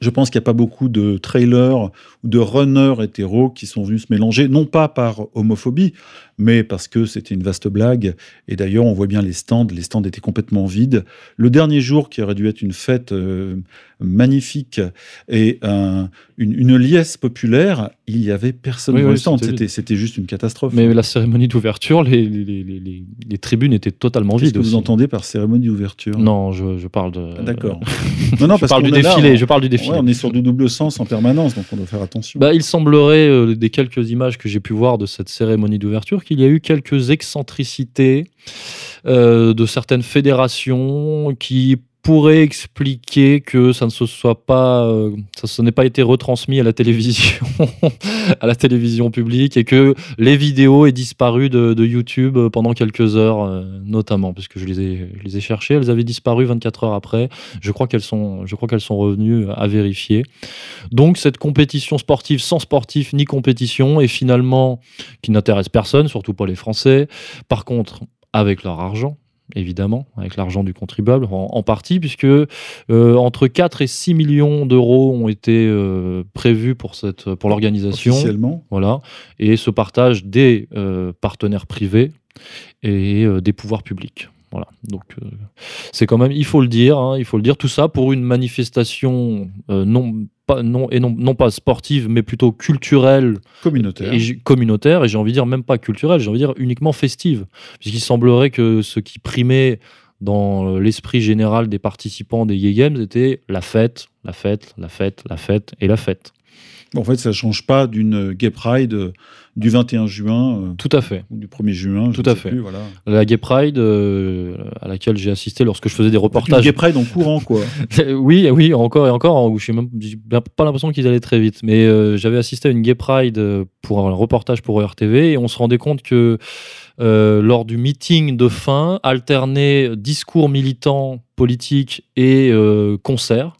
Je pense qu'il n'y a pas beaucoup de trailers ou de runners hétéros qui sont venus se mélanger, non pas par homophobie, mais parce que c'était une vaste blague. Et d'ailleurs, on voit bien les stands, les stands étaient complètement vides. Le dernier jour, qui aurait dû être une fête euh, magnifique et un- une, une liesse populaire, il y avait personne Oui, dans oui, les stands. c'était juste une catastrophe. Mais la cérémonie d'ouverture, les, les, les, les- les tribunes étaient totalement Qu'est-ce vides que vous aussi. entendez par cérémonie d'ouverture? Non, je, je parle de. Ah, D'accord. Non, non, [LAUGHS] je parce parle du là, défilé. on- je parle du défilé. On est sur du double sens en permanence, donc on doit faire attention. Bah, il semblerait, euh, des quelques images que j'ai pu voir de cette cérémonie d'ouverture, qu'il y a eu quelques excentricités euh, de certaines fédérations qui pourraient expliquer que ça ne se soit pas, euh, ça ce n'est pas été retransmis à la télévision, [LAUGHS] à la télévision publique, et que les vidéos aient disparu de, YouTube pendant quelques heures, euh, notamment, puisque je les ai, je les ai cherchées, elles avaient disparu 24 heures après. Je crois qu'elles sont, je crois qu'elles sont revenues à vérifier. Donc cette compétition sportive sans sportif ni compétition et finalement qui n'intéresse personne, surtout pas les Français. Par contre, avec leur argent, évidemment, avec l'argent du contribuable en, en partie, puisque euh, entre 4 et 6 millions d'euros ont été euh, prévus pour, cette, pour l'organisation. Officiellement. Voilà. Et se partagent des euh, partenaires privés et euh, des pouvoirs publics. Voilà. Donc euh, c'est quand même, il faut le dire, hein, il faut le dire, tout ça pour une manifestation euh, non pas non et non, non pas sportive, mais plutôt culturelle Communautaire. et communautaire. Et j'ai envie de dire même pas culturelle, j'ai envie de dire uniquement festive, puisqu'il semblerait que ce qui primait dans l'esprit général des participants des Gay Games était la fête, la fête, la fête, la fête et la fête. En fait, ça ne change pas d'une Gay Pride euh, du 21 juin euh, Tout à fait. ou du 1er juin. je Tout à sais fait. plus, voilà. La Gay Pride, euh, à laquelle j'ai assisté lorsque je faisais des Une reportages. Gay Pride en courant, quoi. [LAUGHS] oui, oui, encore et encore, même j'ai bien pas l'impression qu'ils allaient très vite. Mais euh, j'avais assisté à une Gay Pride pour un reportage pour RTV et on se rendait compte que euh, lors du meeting de fin, alternaient discours militants politiques et concerts.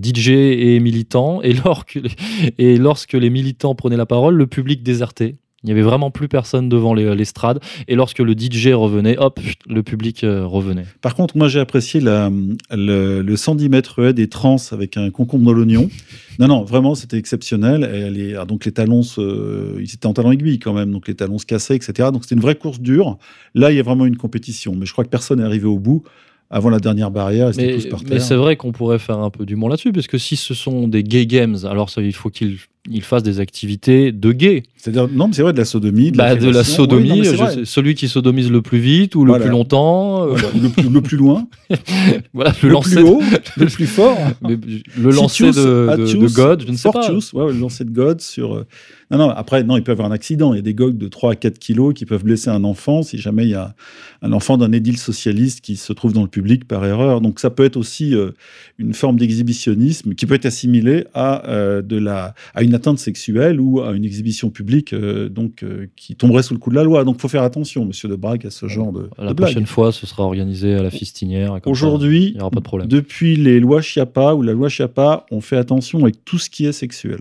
DJ et militants, et, lorsque les, et lorsque les militants prenaient la parole, le public désertait. Il n'y avait vraiment plus personne devant les- l'estrade, et lorsque le DJ revenait, hop, le public euh, revenait. Par contre, moi, j'ai apprécié la, le, le 110 mètres haies des trans avec un concombre dans l'oignon. Non, non, vraiment, c'était exceptionnel. Ah, donc, les talons, se- ils étaient en talons aiguilles quand même, donc les talons se cassaient, etc. Donc, c'était une vraie course dure. Là, il y a vraiment une compétition. Mais je crois que personne n'est arrivé au bout. Avant la dernière barrière, ils étaient Mais, tous par mais terre. c'est vrai qu'on pourrait faire un peu du monde là-dessus, parce que si ce sont des gay games, alors ça, il faut qu'ils il fasse des activités de gays. C'est-à-dire, non, mais c'est vrai, de la sodomie. De, Bah, la, de la fellation. sodomie, Oui, non, je sais- celui qui sodomise le plus vite ou le Voilà. plus longtemps. euh, [LAUGHS] ou le, plus, le plus loin, [LAUGHS] voilà, le, le lancer plus haut, le plus fort. mais [LAUGHS] le lancer de, de- God, je ne sais pas. Ouais, le lancer de God sur. euh, Non, non, après, non, il peut y avoir un accident. Il y a des gogues de 3 à 4 kilos qui peuvent blesser un enfant si jamais il y a un enfant d'un édile socialiste qui se trouve dans le public par erreur. Donc, ça peut être aussi euh, une forme d'exhibitionnisme qui peut être assimilée à, euh, de la, à une atteinte sexuelle ou à une exhibition publique euh, donc, euh, qui tomberait sous le coup de la loi. Donc, il faut faire attention, monsieur de Brague, à ce genre de, La de blague. prochaine fois, ce sera organisé à la fistinière. Aujourd'hui, il n'y aura pas de problème. depuis les lois Chiappa ou la loi Chiappa, on fait attention avec tout ce qui est sexuel.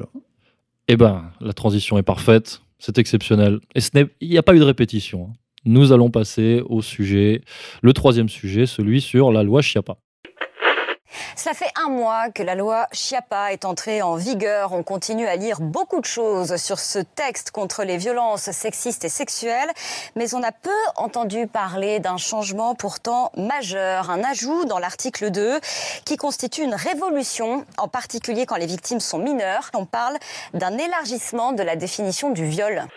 Eh ben, la transition est parfaite, c'est exceptionnel. Et ce il n'y a pas eu de répétition. hein. Nous allons passer au sujet, le troisième sujet, celui sur la loi Chiappa. Ça fait un mois que la loi Chiappa est entrée en vigueur. On continue à lire beaucoup de choses sur ce texte contre les violences sexistes et sexuelles, mais on a peu entendu parler d'un changement pourtant majeur, un ajout dans l'article 2 qui constitue une révolution, en particulier quand les victimes sont mineures. On parle d'un élargissement de la définition du viol.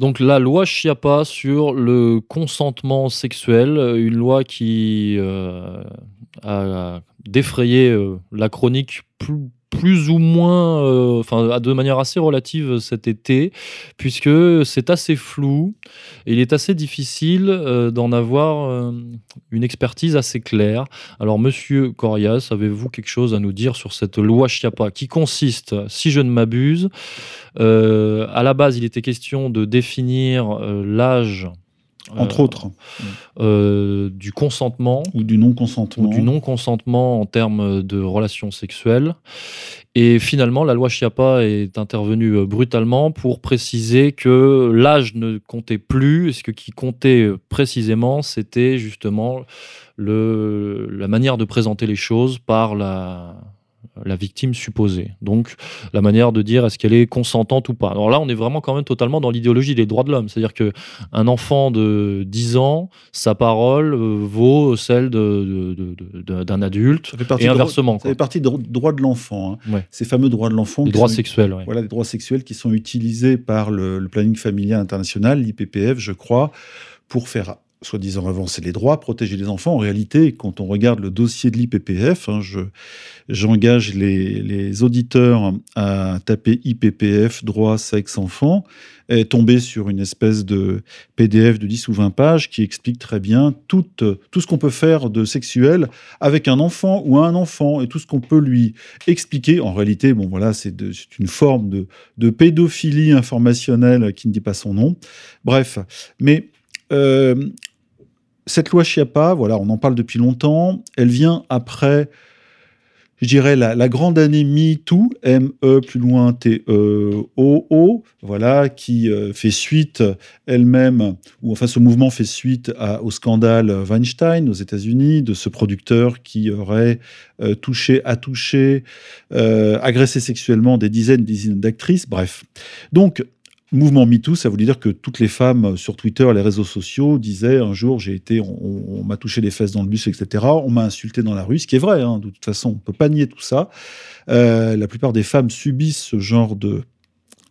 Donc la loi Chiappa sur le consentement sexuel, euh, une loi qui euh, a défrayé euh, la chronique plus, plus ou moins, euh, enfin de manière assez relative cet été, puisque c'est assez flou et il est assez difficile euh, d'en avoir euh, une expertise assez claire. Alors Monsieur Corias, avez-vous quelque chose à nous dire sur cette loi Chiappa qui consiste, si je ne m'abuse, à la base, il était question de définir l'âge. Entre euh, autres. euh, du consentement Ou du non-consentement. ou du non-consentement en termes de relations sexuelles. Et finalement, la loi Chiappa est intervenue euh, brutalement pour préciser que l'âge ne comptait plus. Et ce qui comptait précisément, c'était justement le, la manière de présenter les choses par la, la victime supposée. Donc, la manière de dire est-ce qu'elle est consentante ou pas. Alors là, on est vraiment quand même totalement dans l'idéologie des droits de l'homme. C'est-à-dire que un enfant de 10 ans, sa parole euh, vaut celle d'un adulte Ça fait partie et de- inversement. Ça fait partie des droits de l'enfant. hein. Ouais. Ces fameux droits de l'enfant. Les droits sont- sexuels. ouais. Voilà, les droits sexuels qui sont utilisés par le, le planning familial international, l'IPPF, je crois, pour faire soi-disant avancer les droits, protéger les enfants. En réalité, quand on regarde le dossier de l'IPPF, hein, je, j'engage les, auditeurs à taper IPPF, droit, sexe, enfant, et tomber sur une espèce de PDF de 10 ou 20 pages qui explique très bien tout, tout ce qu'on peut faire de sexuel avec un enfant ou un enfant et tout ce qu'on peut lui expliquer. En réalité, bon voilà, c'est une forme de, de pédophilie informationnelle qui ne dit pas son nom. Bref, mais euh, cette loi Chiappa, voilà, on en parle depuis longtemps. Elle vient après, je dirais, la, grande année MeToo, M-E plus loin T-E-O-O, voilà, qui euh, fait suite elle-même, ou enfin ce mouvement fait suite au scandale Weinstein aux États-Unis, de ce producteur qui aurait euh, touché, a touché, euh, agressé sexuellement des dizaines, dizaines d'actrices, bref. Donc, Mouvement MeToo, ça voulait dire que toutes les femmes sur Twitter, les réseaux sociaux, disaient un jour j'ai été, on, m'a touché les fesses dans le bus, etc. On m'a insulté dans la rue, ce qui est vrai. hein, de toute façon, on peut pas nier tout ça. Euh, la plupart des femmes subissent ce genre de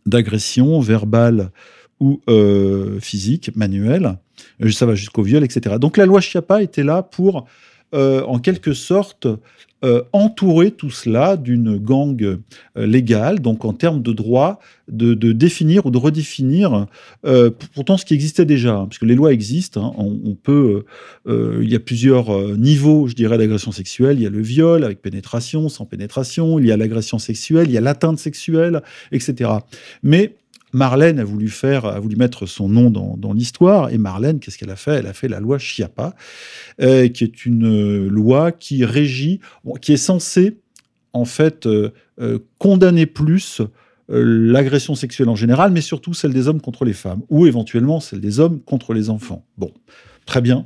d'agression verbale ou euh, physique, manuelle. Euh, Ça va jusqu'au viol, etc. Donc la loi Chiappa était là pour, euh, en quelque sorte, euh, entourer tout cela d'une gang euh, légale, donc en termes de droit, de, définir ou de redéfinir pourtant ce qui existait déjà, hein, parce que les lois existent, hein, on, on peut, il y a plusieurs niveaux, je dirais, d'agression sexuelle, il y a le viol avec pénétration, sans pénétration, il y a l'agression sexuelle, il y a l'atteinte sexuelle, etc. Mais Marlène a voulu faire, a voulu mettre son nom dans, dans l'histoire. Et Marlène, qu'est-ce qu'elle a fait? Elle a fait la loi Chiappa, euh, qui est une euh, loi qui régit, qui est censée en fait euh, condamner plus l'agression sexuelle en général, mais surtout celle des hommes contre les femmes, ou éventuellement celle des hommes contre les enfants. Bon, très bien.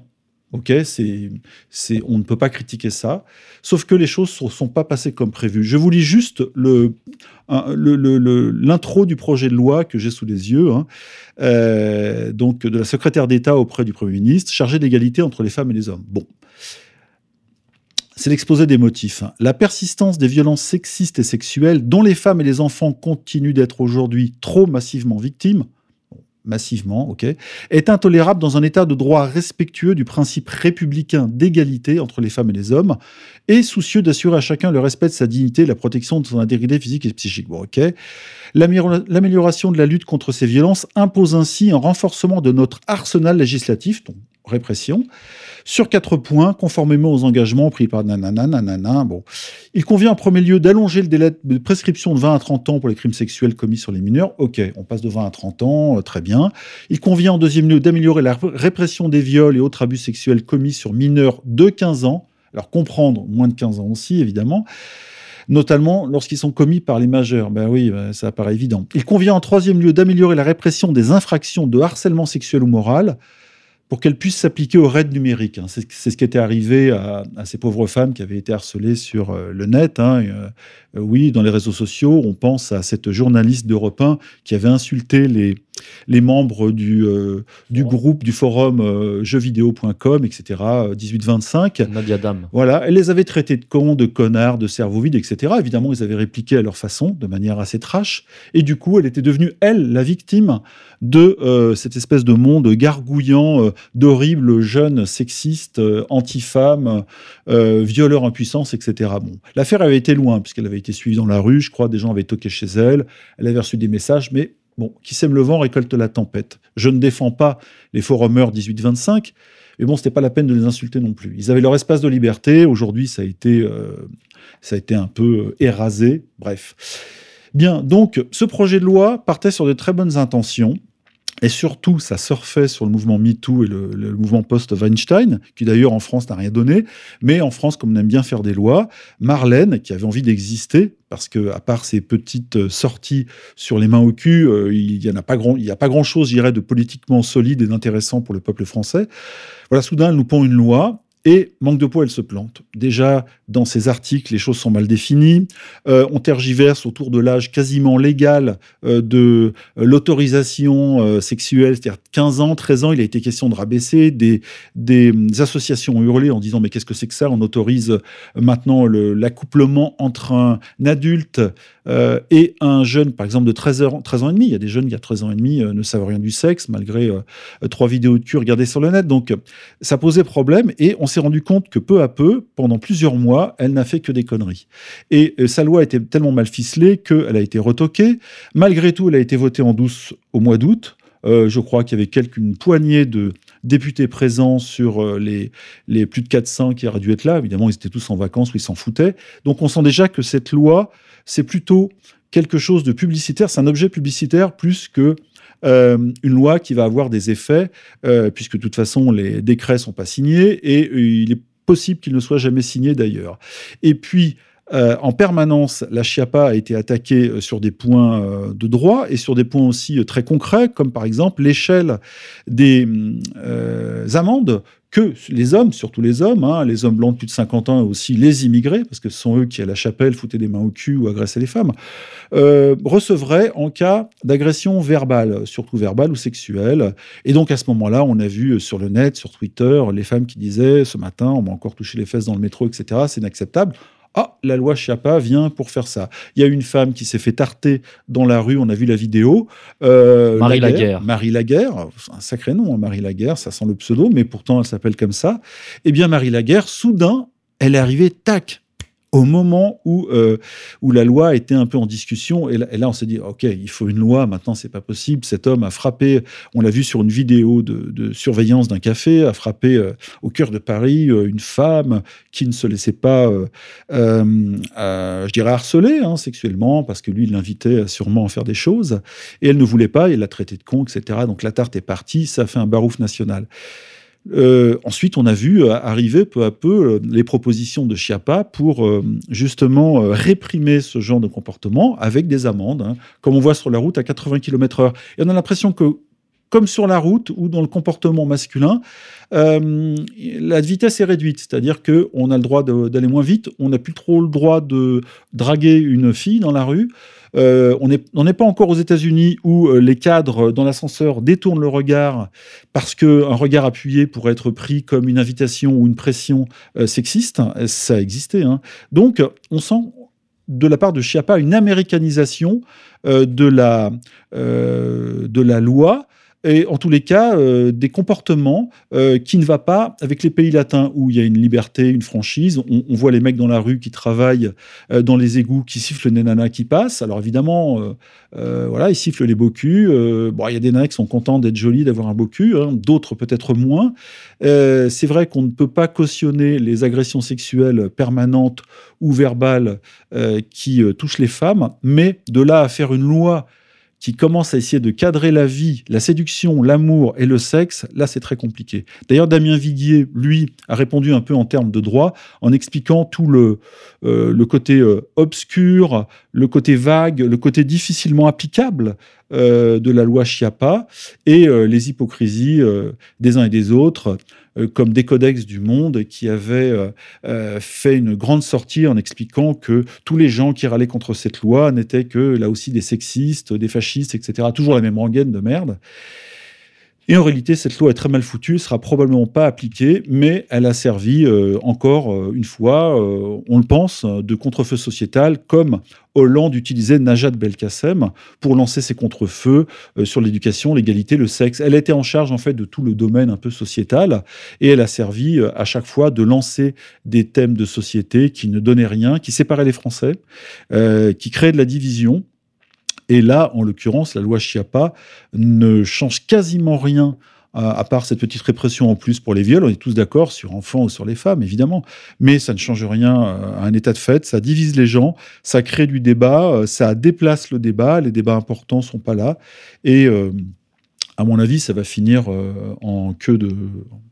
Ok, on ne peut pas critiquer ça, sauf que les choses ne sont pas passées comme prévu. Je vous lis juste l'intro du projet de loi que j'ai sous les yeux, hein. Euh, donc de la secrétaire d'État auprès du Premier ministre, chargée d'égalité entre les femmes et les hommes. Bon. c'est l'exposé des motifs. La persistance des violences sexistes et sexuelles dont les femmes et les enfants continuent d'être aujourd'hui trop massivement victimes, massivement, ok, est intolérable dans un état de droit respectueux du principe républicain d'égalité entre les femmes et les hommes et soucieux d'assurer à chacun le respect de sa dignité et la protection de son intégrité physique et psychique. Ok. L'amélioration de la lutte contre ces violences impose ainsi un renforcement de notre arsenal législatif, répression, sur quatre points, conformément aux engagements pris par nanana, nanana. Bon. Il convient en premier lieu d'allonger le délai de prescription de 20 à 30 ans pour les crimes sexuels commis sur les mineurs. Ok, on passe de 20 à 30 ans, euh, très bien. Il convient en deuxième lieu d'améliorer la répression des viols et autres abus sexuels commis sur mineurs de 15 ans. Alors comprendre moins de 15 ans aussi, évidemment notamment lorsqu'ils sont commis par les majeurs. Ben oui, ben, ça paraît évident. Il convient en troisième lieu d'améliorer la répression des infractions de harcèlement sexuel ou moral pour qu'elle puisse s'appliquer au raid numérique. Hein. C'est ce qui était arrivé à, ces pauvres femmes qui avaient été harcelées sur euh, le net. Hein. Euh, oui, dans les réseaux sociaux, on pense à cette journaliste d'Europe 1 qui avait insulté les, les membres du, euh, du groupe, du forum euh, jeuxvideo.com, etc., 1825. Nadia Dam. Voilà, elle les avait traités de cons, de connards, de cerveaux vides, etc. Évidemment, ils avaient répliqué à leur façon, de manière assez trash. Et du coup, elle était devenue, elle, la victime de euh, cette espèce de monde gargouillant d'horribles jeunes sexistes, anti-femmes, violeurs en puissance, etc. Bon, l'affaire avait été loin, puisqu'elle avait été suivie dans la rue, je crois, des gens avaient toqué chez elle, elle avait reçu des messages, mais Bon, qui sème le vent récolte la tempête. Je ne défends pas les forumers 18-25, mais bon, c'était pas la peine de les insulter non plus. Ils avaient leur espace de liberté. Aujourd'hui, ça a été, euh, ça a été un peu euh, érasé. Bref. Bien, donc, ce projet de loi partait sur de très bonnes intentions. Et surtout, ça surfait sur le mouvement MeToo et le, mouvement post-Weinstein, qui d'ailleurs en France n'a rien donné. Mais en France, comme on aime bien faire des lois, Marlène, qui avait envie d'exister, parce que à part ces petites sorties sur les mains au cul, euh, il n'y a pas grand, il y a pas grand chose, j'irais, de politiquement solide et d'intéressant pour le peuple français. Voilà, soudain, elle nous pond une loi et manque de peau, elle se plante. Déjà, dans ces articles, les choses sont mal définies. Euh, on tergiverse autour de l'âge quasiment légal euh, de euh, l'autorisation sexuelle, c'est-à-dire 15 ans, 13 ans, il a été question de rabaisser. Des, des associations ont hurlé en disant Mais qu'est-ce que c'est que ça? On autorise maintenant l'accouplement entre un adulte et un jeune, par exemple, de 13 ans, 13 ans et demi. Il y a des jeunes qui, à 13 ans et demi, ne savent rien du sexe, malgré trois vidéos de cul regardées sur le net. Donc, ça posait problème et on s'est rendu compte que peu à peu, pendant plusieurs mois, elle n'a fait que des conneries. Et euh, sa loi était tellement mal ficelée qu'elle a été retoquée. Malgré tout, elle a été votée en douce au mois d'août. Euh, je crois qu'il y avait quelques, une poignée de députés présents sur euh, les, les plus de 400 qui auraient dû être là. Évidemment, ils étaient tous en vacances ou ils s'en foutaient. Donc on sent déjà que cette loi, c'est plutôt quelque chose de publicitaire, c'est un objet publicitaire plus que une loi qui va avoir des effets, euh, puisque de toute façon, les décrets sont pas signés, et euh, il est possible qu'ils ne soient jamais signés d'ailleurs. Et puis, en permanence, la Chiapa a été attaquée sur des points de droit et sur des points aussi très concrets, comme par exemple l'échelle des amendes que les hommes, surtout les hommes, hein, les hommes blancs de plus de 50 ans et aussi les immigrés, parce que ce sont eux qui à la chapelle foutaient des mains au cul ou agressaient les femmes, euh, recevraient en cas d'agression verbale, surtout verbale ou sexuelle. Et donc à ce moment-là, on a vu sur le net, sur Twitter, les femmes qui disaient ce matin, on m'a encore touché les fesses dans le métro, etc. C'est inacceptable. Ah, la loi Chiappa vient pour faire ça. Il y a une femme qui s'est fait tarter dans la rue, on a vu la vidéo. Euh, Marie Laguerre. Marie Laguerre, un sacré nom, hein, Marie Laguerre, ça sent le pseudo, mais pourtant elle s'appelle comme ça. Eh bien, Marie Laguerre, soudain, elle est arrivée, tac, au moment où, euh, où la loi était un peu en discussion. Et là, on s'est dit, OK, il faut une loi, maintenant, c'est pas possible. Cet homme a frappé, on l'a vu sur une vidéo de, surveillance d'un café, a frappé euh, au cœur de Paris euh, une femme qui ne se laissait pas, je dirais, harceler hein, sexuellement, parce que lui, il l'invitait sûrement à faire des choses. Et elle ne voulait pas, il l'a traité de con, etc. Donc la tarte est partie, ça a fait un barouf national. Euh, ensuite, on a vu euh, arriver peu à peu euh, les propositions de Chiappa pour justement réprimer ce genre de comportement avec des amendes, hein, comme on voit sur la route à 80 km/h. Et on a l'impression que comme sur la route ou dans le comportement masculin, euh, la vitesse est réduite, c'est-à-dire que on a le droit d'aller moins vite, on n'a plus trop le droit de draguer une fille dans la rue. Euh, on n'est pas encore aux États-Unis où euh, les cadres dans l'ascenseur détournent le regard parce qu'un regard appuyé pourrait être pris comme une invitation ou une pression sexiste. Ça a existé. Hein. Donc, on sent de la part de Chiappa une américanisation de, la, de la loi et en tous les cas euh, des comportements euh, qui ne va pas avec les pays latins où il y a une liberté, une franchise. On, voit les mecs dans la rue qui travaillent euh, dans les égouts, qui sifflent les nanas qui passent. Alors évidemment, voilà, ils sifflent les beaux culs. bon, il y a des nanas qui sont contents d'être jolis, d'avoir un beau cul, hein, d'autres peut-être moins. C'est vrai qu'on ne peut pas cautionner les agressions sexuelles permanentes ou verbales qui touchent les femmes, mais de là à faire une loi qui commence à essayer de cadrer la vie, la séduction, l'amour et le sexe, là c'est très compliqué. D'ailleurs, Damien Viguier, lui, a répondu un peu en termes de droit en expliquant tout le, euh, côté euh, obscur, le côté vague, le côté difficilement applicable euh, de la loi Chiappa et les hypocrisies des uns et des autres. Euh, comme des codex du monde qui avaient euh, euh, fait une grande sortie en expliquant que tous les gens qui râlaient contre cette loi n'étaient que là aussi des sexistes, des fascistes, etc. Toujours la même rengaine de merde. Et en réalité, cette loi est très mal foutue, sera probablement pas appliquée, mais elle a servi euh, encore euh, une fois, euh, on le pense, de contrefeu sociétal, comme Hollande utilisait Najat Belkacem pour lancer ses contrefeux sur l'éducation, l'égalité, le sexe. Elle était en charge en fait de tout le domaine un peu sociétal, et elle a servi à chaque fois de lancer des thèmes de société qui ne donnaient rien, qui séparaient les Français, qui créaient de la division et là, en l'occurrence, la loi Chiappa ne change quasiment rien à part cette petite répression en plus pour les viols, on est tous d'accord sur enfants ou sur les femmes, évidemment, mais ça ne change rien euh, à un état de fait, ça divise les gens, ça crée du débat, euh, ça déplace le débat, les débats importants sont pas là, et euh, à mon avis, ça va finir en queue de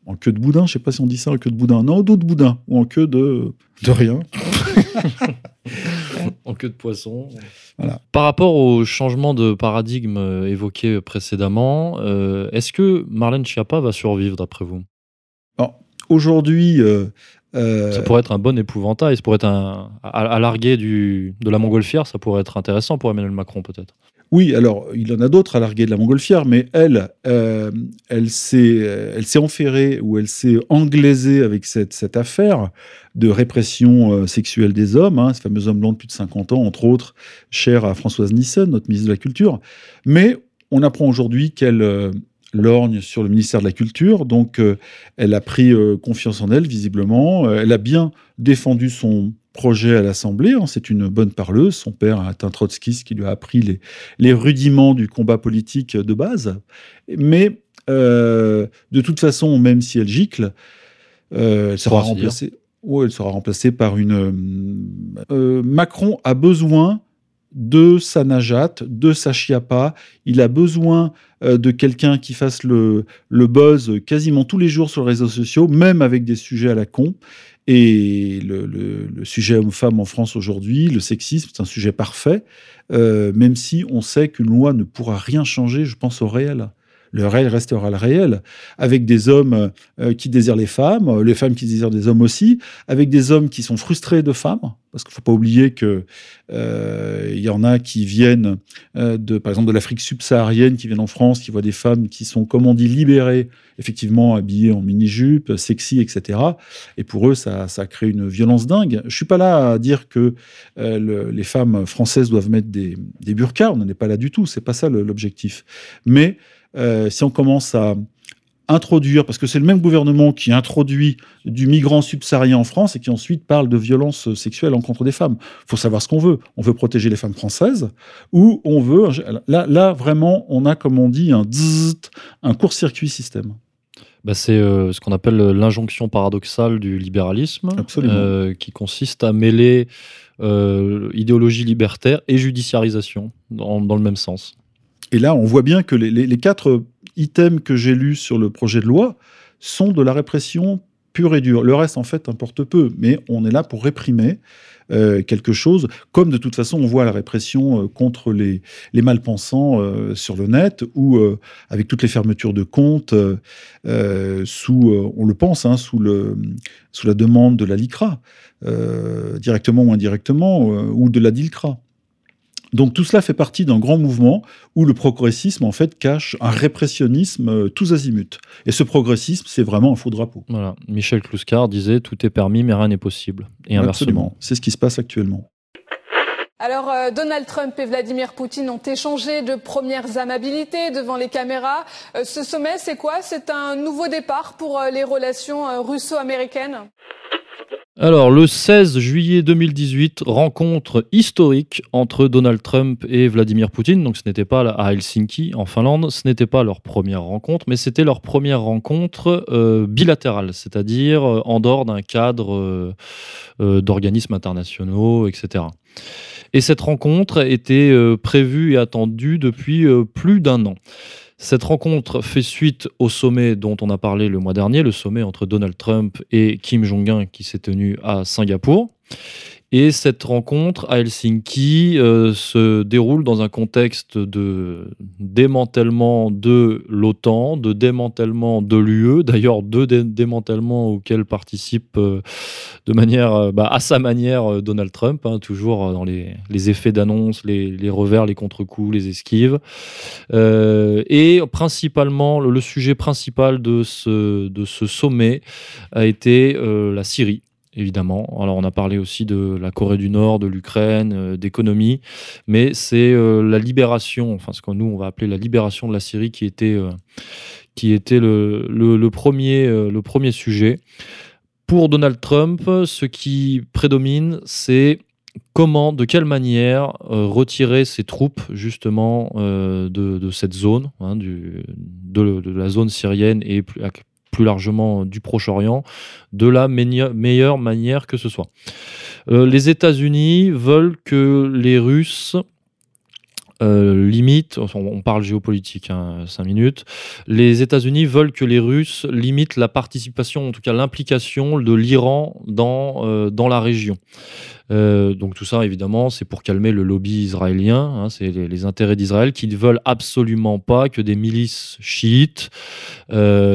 en queue de boudin, je sais pas si on dit ça en queue de boudin, non, d'autres boudin, ou en queue de de rien. [LAUGHS] en queue de poisson. Par rapport au changement de paradigme euh, évoqué précédemment, euh, est-ce que Marlène Schiappa va survivre d'après vous? Aujourd'hui. Euh, ça pourrait être un bon épouvantail, ça pourrait être un. À, larguer du, de la montgolfière, ça pourrait être intéressant pour Emmanuel Macron peut-être. Oui, alors il en a d'autres à larguer de la montgolfière, mais elle, elle s'est, elle s'est enferrée ou elle s'est anglaisée avec cette, cette affaire de répression euh, sexuelle des hommes, hein, ce fameux homme blanc de plus de 50 ans, entre autres, cher à Françoise Nissen, notre ministre de la Culture. Mais on apprend aujourd'hui qu'elle euh, lorgne sur le ministère de la Culture, donc euh, elle a pris confiance en elle, visiblement. elle a bien défendu son projet à l'Assemblée. Hein, c'est une bonne parleuse. Son père est un trotskiste qui lui a appris les, les rudiments du combat politique de base. Mais de toute façon, même si elle gicle, elle sera remplacée ou elle sera remplacée par une. Euh, euh, Macron a besoin de sa Najat, de sa Chiappa. Il a besoin euh, de quelqu'un qui fasse le, buzz quasiment tous les jours sur les réseaux sociaux, même avec des sujets à la con. Et le, le, sujet homme-femme en France aujourd'hui, le sexisme, c'est un sujet parfait, même si on sait qu'une loi ne pourra rien changer, je pense au réel le réel restera le réel, avec des hommes euh, qui désirent les femmes, euh, les femmes qui désirent des hommes aussi, avec des hommes qui sont frustrés de femmes, parce qu'il ne faut pas oublier que euh, y en a qui viennent par exemple, de l'Afrique subsaharienne, qui viennent en France, qui voient des femmes qui sont, comme on dit, libérées, effectivement habillées en mini-jupe, sexy, etc. Et pour eux, ça, crée une violence dingue. Je suis pas là à dire que les femmes françaises doivent mettre des, des burqas, on n'en est pas là du tout, c'est pas ça l'objectif. Mais euh, si on commence à introduire, parce que c'est le même gouvernement qui introduit du migrant subsaharien en France et qui ensuite parle de violences sexuelles en contre des femmes. Il faut savoir ce qu'on veut. On veut protéger les femmes françaises ou on veut... Là, là vraiment, on a, comme on dit, un, un court-circuit système. Bah c'est euh, ce qu'on appelle l'injonction paradoxale du libéralisme, euh, qui consiste à mêler idéologie libertaire et judiciarisation dans, dans le même sens. Et là, on voit bien que les, quatre items que j'ai lus sur le projet de loi sont de la répression pur et dur. Le reste, en fait, importe peu, mais on est là pour réprimer euh, quelque chose, comme de toute façon on voit la répression euh, contre les, malpensants euh, sur le net, ou avec toutes les fermetures de comptes, sous, on le pense, hein, sous, sous la demande de la LICRA, directement ou indirectement, ou de la DILCRA. Donc tout cela fait partie d'un grand mouvement où le progressisme en fait cache un répressionnisme euh, tous azimuts. Et ce progressisme, c'est vraiment un faux drapeau. Voilà. Michel Clouscar disait tout est permis mais rien n'est possible. Et inversement. C'est ce qui se passe actuellement. Alors, euh, Donald Trump et Vladimir Poutine ont échangé de premières amabilités devant les caméras. Euh, ce sommet, c'est quoi? C'est un nouveau départ pour les relations russo-américaines? Alors, le 16 juillet 2018, rencontre historique entre Donald Trump et Vladimir Poutine. Donc, ce n'était pas à Helsinki, en Finlande, ce n'était pas leur première rencontre, mais c'était leur première rencontre euh, bilatérale, c'est-à-dire euh, en dehors d'un cadre euh, d'organismes internationaux, etc. Et cette rencontre était prévue et attendue depuis plus d'un an. Cette rencontre fait suite au sommet dont on a parlé le mois dernier, le sommet entre Donald Trump et Kim Jong-un qui s'est tenu à Singapour. Et cette rencontre à Helsinki euh, se déroule dans un contexte de démantèlement de l'OTAN, de démantèlement de l'UE, d'ailleurs deux démantèlements auxquels participe euh, de manière, euh, bah, à sa manière Donald Trump, hein, toujours dans les, effets d'annonce, les, revers, les contre-coups, les esquives. et principalement, le, sujet principal de ce sommet a été la Syrie évidemment. Alors on a parlé aussi de la Corée du Nord, de l'Ukraine, euh, d'économie, mais c'est euh, la libération, enfin ce que nous on va appeler la libération de la Syrie qui était, euh, qui était le, le, premier, le premier sujet. Pour Donald Trump, ce qui prédomine, c'est comment, de quelle manière retirer ses troupes justement de, de, cette zone, hein, du, de, de, la zone syrienne et plus largement du Proche-Orient, de la meilleure manière que ce soit. Euh, les États-Unis veulent que les Russes euh, limitent, on parle géopolitique, hein, 5 minutes, les États-Unis veulent que les Russes limitent la participation, en tout cas l'implication de l'Iran dans, euh, dans la région. Euh, donc tout ça, évidemment, c'est pour calmer le lobby israélien, hein, c'est les, intérêts d'Israël qui ne veulent absolument pas que des milices chiites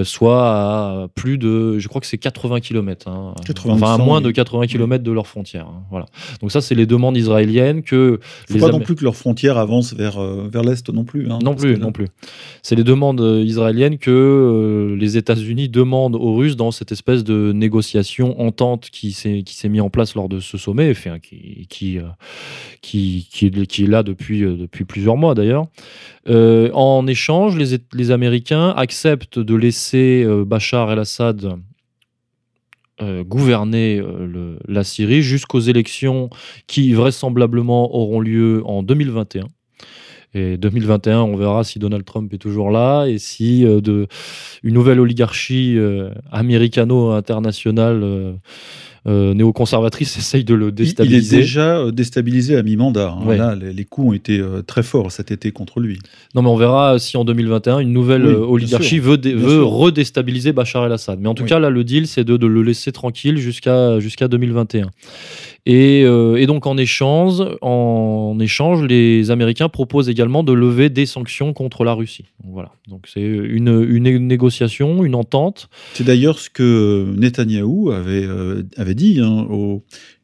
soient à plus de, je crois que c'est 80 km, hein, enfin à moins de 80 km de leurs frontières. Hein, voilà. Donc ça, c'est les demandes israéliennes que... Il ne faut pas non plus que leurs frontières avancent vers, euh, vers l'Est non plus. non plus, non plus. C'est les demandes israéliennes que les États-Unis demandent aux Russes dans cette espèce de négociation entente qui s'est mis en place lors de ce sommet qui, qui, euh, qui, qui, est là depuis, euh, depuis plusieurs mois d'ailleurs. Euh, en échange, les, les, Américains acceptent de laisser Bachar el-Assad gouverner le, la Syrie jusqu'aux élections qui vraisemblablement auront lieu en 2021. Et 2021, on verra si Donald Trump est toujours là et si de, une nouvelle oligarchie américano-internationale euh, néoconservatrice [LAUGHS] essaye de le déstabiliser. Il est déjà euh, déstabilisé à mi-mandat. Hein. Là, les, coups ont été euh, très forts cet été contre lui. Non, mais on verra si en 2021, une nouvelle oligarchie veut, veut redéstabiliser Bachar el-Assad. Mais en tout cas, là, le deal, c'est de, de, le laisser tranquille jusqu'à jusqu'à 2021. Euh, et, donc en échange, en échange, les Américains proposent également de lever des sanctions contre la Russie. voilà. Donc c'est une, négociation, une entente. C'est d'ailleurs ce que Netanyahou avait, euh, avait dit. Hein,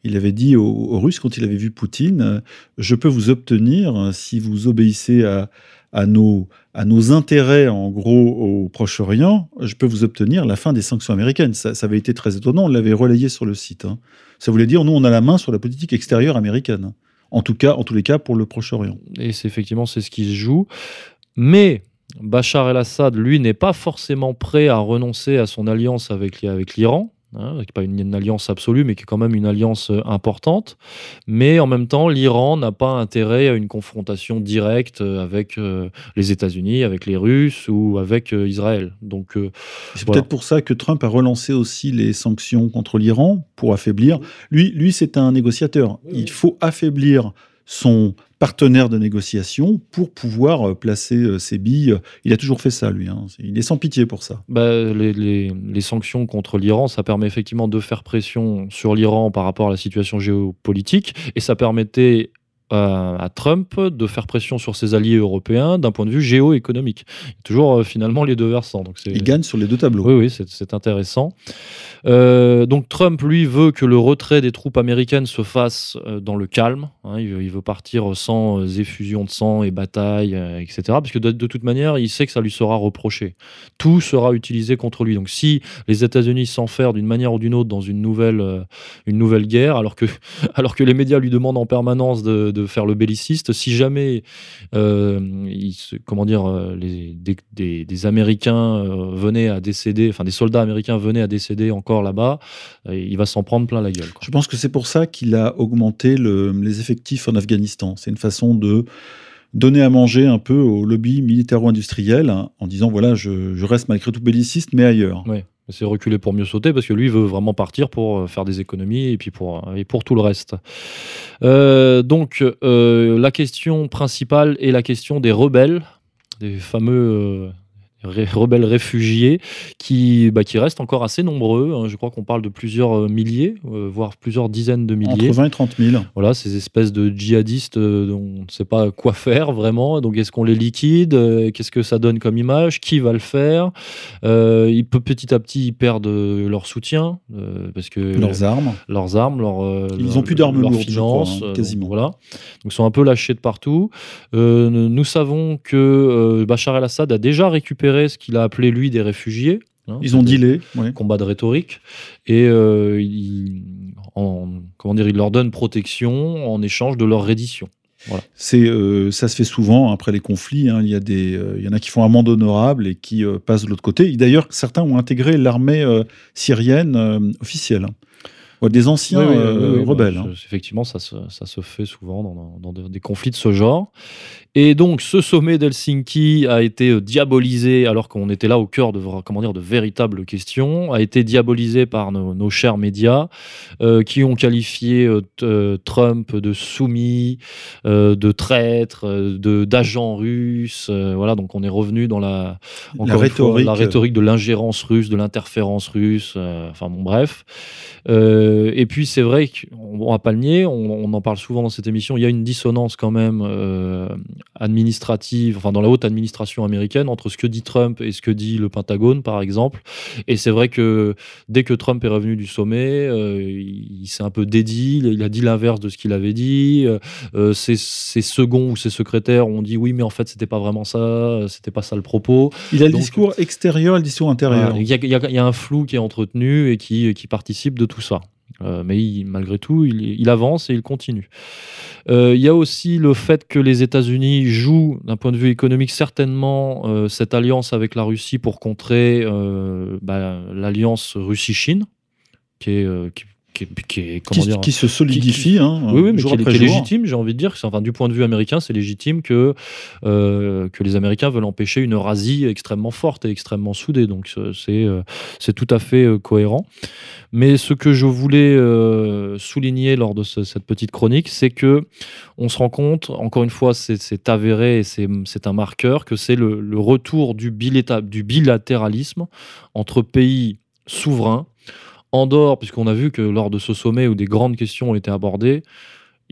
il avait dit aux, Russes quand il avait vu Poutine Je peux vous obtenir, si vous obéissez à, à nos, à nos intérêts, en gros, au Proche-Orient, je peux vous obtenir la fin des sanctions américaines. Ça, avait été très étonnant, on l'avait relayé sur le site. Hein. Ça voulait dire, nous, on a la main sur la politique extérieure américaine. En tout cas, en tous les cas, pour le Proche-Orient. Et c'est effectivement, c'est ce qui se joue. Mais Bachar el-Assad, lui, n'est pas forcément prêt à renoncer à son alliance avec, avec l'Iran. Hein, qui n'est pas une, alliance absolue, mais qui est quand même une alliance euh, importante. Mais en même temps, l'Iran n'a pas intérêt à une confrontation directe euh, avec euh, les États-Unis, avec les Russes ou avec Israël. Donc, c'est peut-être pour ça que Trump a relancé aussi les sanctions contre l'Iran pour affaiblir. Lui, lui c'est un négociateur. Il faut affaiblir son partenaire de négociation pour pouvoir euh, placer euh, ses billes. Il a toujours fait ça, lui. Hein. Il est sans pitié pour ça. Bah, les, sanctions contre l'Iran, ça permet effectivement de faire pression sur l'Iran par rapport à la situation géopolitique, et ça permettait à Trump de faire pression sur ses alliés européens d'un point de vue géoéconomique. Toujours euh, finalement les deux versants. Donc Il gagne sur les deux tableaux. Oui, oui, c'est intéressant. Euh, donc Trump, lui, veut que le retrait des troupes américaines se fasse euh, dans le calme. Hein. il, veut, il, veut, partir sans effusion de sang et bataille, etc. Parce que de, de, toute manière, il sait que ça lui sera reproché. Tout sera utilisé contre lui. Donc si les États-Unis s'enferment d'une manière ou d'une autre dans une nouvelle, une nouvelle guerre, alors que, [LAUGHS] alors que les médias lui demandent en permanence de, de faire le belliciste. Si jamais, euh, il, comment dire, euh, les, des, des, Américains euh, venaient à décéder, enfin des soldats américains venaient à décéder encore là-bas, il va s'en prendre plein la gueule. Je pense que c'est pour ça qu'il a augmenté le, les effectifs en Afghanistan. C'est une façon de donner à manger un peu au lobby militaro-industriel hein, en disant voilà, je, je, reste malgré tout belliciste, mais ailleurs. C'est reculer pour mieux sauter parce que lui veut vraiment partir pour euh, faire des économies et puis pour, euh, et pour tout le reste. Euh, donc la question principale est la question des rebelles, des fameux rebelles réfugiés qui, bah, qui restent encore assez nombreux. Hein. Je crois qu'on parle de plusieurs euh, milliers, euh, voire plusieurs dizaines de milliers. Entre 20 et 30 000. Voilà, ces espèces de djihadistes euh, dont on ne sait pas quoi faire vraiment. Donc, est-ce qu'on les liquide Qu'est-ce que ça donne comme image Qui va le faire euh, ils, Petit à petit, ils perdent leur soutien. parce que leurs armes. Leurs armes, leur, Ils n'ont plus d'armes lourdes, finances, crois, hein, quasiment. Donc, voilà. Donc, ils sont un peu lâchés de partout. nous savons que Bachar el-Assad a déjà récupéré ce qu'il a appelé lui des réfugiés. Hein, ils ont dealé. Ouais. Combat de rhétorique. Et euh, il, en, comment dire, il leur donne protection en échange de leur reddition. Voilà. C'est, euh, ça se fait souvent après les conflits. Hein, il, y a des, euh, il y en a qui font amende honorable et qui euh, passent de l'autre côté. D'ailleurs, certains ont intégré l'armée syrienne officielle. Ouais, des anciens oui, oui, oui, rebelles. Bah, effectivement, ça se, ça se, fait souvent dans, des conflits de ce genre. Et donc, ce sommet d'Helsinki a été diabolisé, alors qu'on était là au cœur de, comment dire, de véritables questions, a été diabolisé par nos, nos chers médias, euh, qui ont qualifié euh, Trump de soumis, euh, de traître, de d'agent russe. voilà, donc on est revenu dans la, la rhétorique. Fois, la rhétorique de l'ingérence russe, de l'interférence russe. enfin bon, bref. Euh, et puis c'est vrai qu'on va pas le nier, on, on, en parle souvent dans cette émission, il y a une dissonance quand même euh, administrative, enfin dans la haute administration américaine, entre ce que dit Trump et ce que dit le Pentagone par exemple. Et c'est vrai que dès que Trump est revenu du sommet, euh, il, il s'est un peu dédié, il a dit l'inverse de ce qu'il avait dit. Euh, ses, ses, seconds ou ses secrétaires ont dit oui mais en fait c'était pas vraiment ça, c'était pas ça le propos. Il a le Donc, discours extérieur et le discours intérieur. Il y, a un flou qui est entretenu et qui, qui participe de tout ça. Euh, mais malgré tout, il, avance et il continue. Euh, il y a aussi le fait que les États-Unis jouent, d'un point de vue économique, certainement euh, cette alliance avec la Russie pour contrer bah, l'alliance Russie-Chine, qui est, qui, qui, est, qui, dire, qui, se solidifie. Qui, hein, oui, oui, mais qui, est légitime, j'ai envie de dire. Enfin, du point de vue américain, c'est légitime que, euh, que les Américains veulent empêcher une Eurasie extrêmement forte et extrêmement soudée. Donc, c'est euh, tout à fait euh, cohérent. Mais ce que je voulais euh, souligner lors de ce, cette petite chronique, c'est que on se rend compte, encore une fois, c'est avéré et c'est un marqueur, que c'est le, le, retour du, du bilatéralisme entre pays souverains Andorre, puisqu'on a vu que lors de ce sommet où des grandes questions ont été abordées,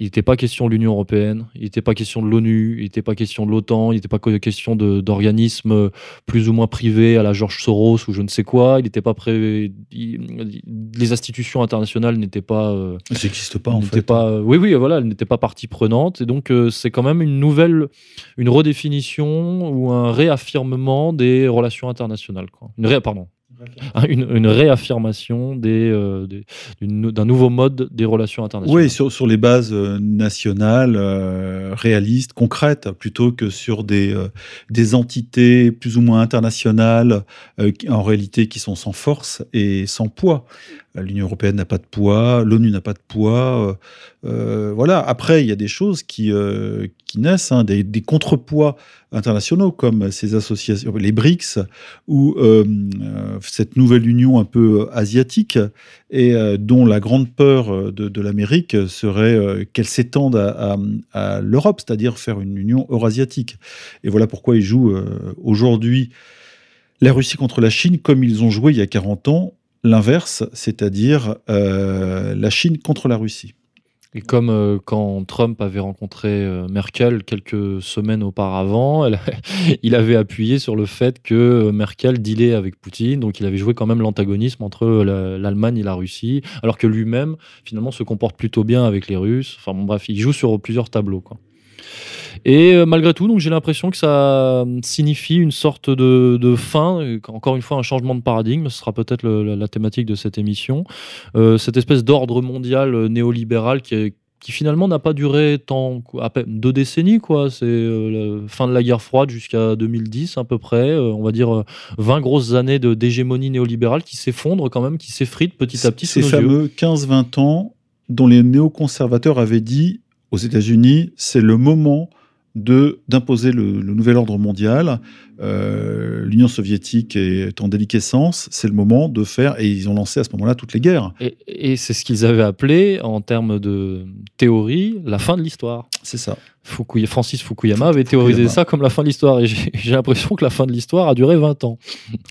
il n'était pas question de l'Union européenne, il n'était pas question de l'ONU, il n'était pas question de l'OTAN, il n'était pas question d'organismes plus ou moins privés à la George Soros ou je ne sais quoi. Il n'était pas pré... Il, les institutions internationales n'étaient pas. Euh, Ça n'existe pas en fait. Pas, euh, oui, oui, voilà, elles n'étaient pas partie prenante. Et donc, euh, c'est quand même une nouvelle, une redéfinition ou un réaffirmement des relations internationales. Quoi. Une ré... Pardon, une, une, réaffirmation des, euh, d'un nouveau mode des relations internationales. Oui, sur, sur les bases euh, nationales, euh, réalistes, concrètes, plutôt que sur des, euh, des entités plus ou moins internationales, euh, en réalité qui sont sans force et sans poids. L'Union européenne n'a pas de poids, l'ONU n'a pas de poids. voilà. Après, il y a des choses qui, qui naissent, hein, des, des, contrepoids internationaux comme ces associations, les BRICS ou cette nouvelle union un peu asiatique et dont la grande peur de, l'Amérique serait qu'elle s'étende à, à, à l'Europe, c'est-à-dire faire une union eurasiatique. Et voilà pourquoi ils jouent aujourd'hui la Russie contre la Chine comme ils ont joué il y a 40 ans l'inverse, c'est-à-dire euh, la Chine contre la Russie. Et comme euh, quand Trump avait rencontré euh, Merkel quelques semaines auparavant, [LAUGHS] il avait appuyé sur le fait que Merkel dealait avec Poutine, donc il avait joué quand même l'antagonisme entre l'Allemagne et la Russie, alors que lui-même, finalement, se comporte plutôt bien avec les Russes. Enfin bon, bref, il joue sur plusieurs tableaux. Quoi. Et euh, malgré tout, donc j'ai l'impression que ça signifie une sorte de, fin, encore une fois un changement de paradigme, ce sera peut-être la, thématique de cette émission, euh, cette espèce d'ordre mondial euh, néolibéral qui qui finalement n'a pas duré tant à peine deux décennies quoi. C'est la fin de la guerre froide jusqu'à 2010 à peu près on va dire 20 grosses années de d'hégémonie néolibérale qui s'effondrent quand même qui s'effritent petit à petit ces fameux 15-20 ans dont les néoconservateurs avaient dit aux États-Unis c'est le moment d'imposer le, nouvel ordre mondial. Euh, L'Union soviétique est en déliquescence, c'est le moment de faire, et ils ont lancé à ce moment-là toutes les guerres. Et, c'est ce qu'ils avaient appelé, en termes de théorie, la fin de l'histoire. C'est ça. Francis Fukuyama avait théorisé ça comme la fin de l'histoire, et j'ai l'impression que la fin de l'histoire a duré 20 ans.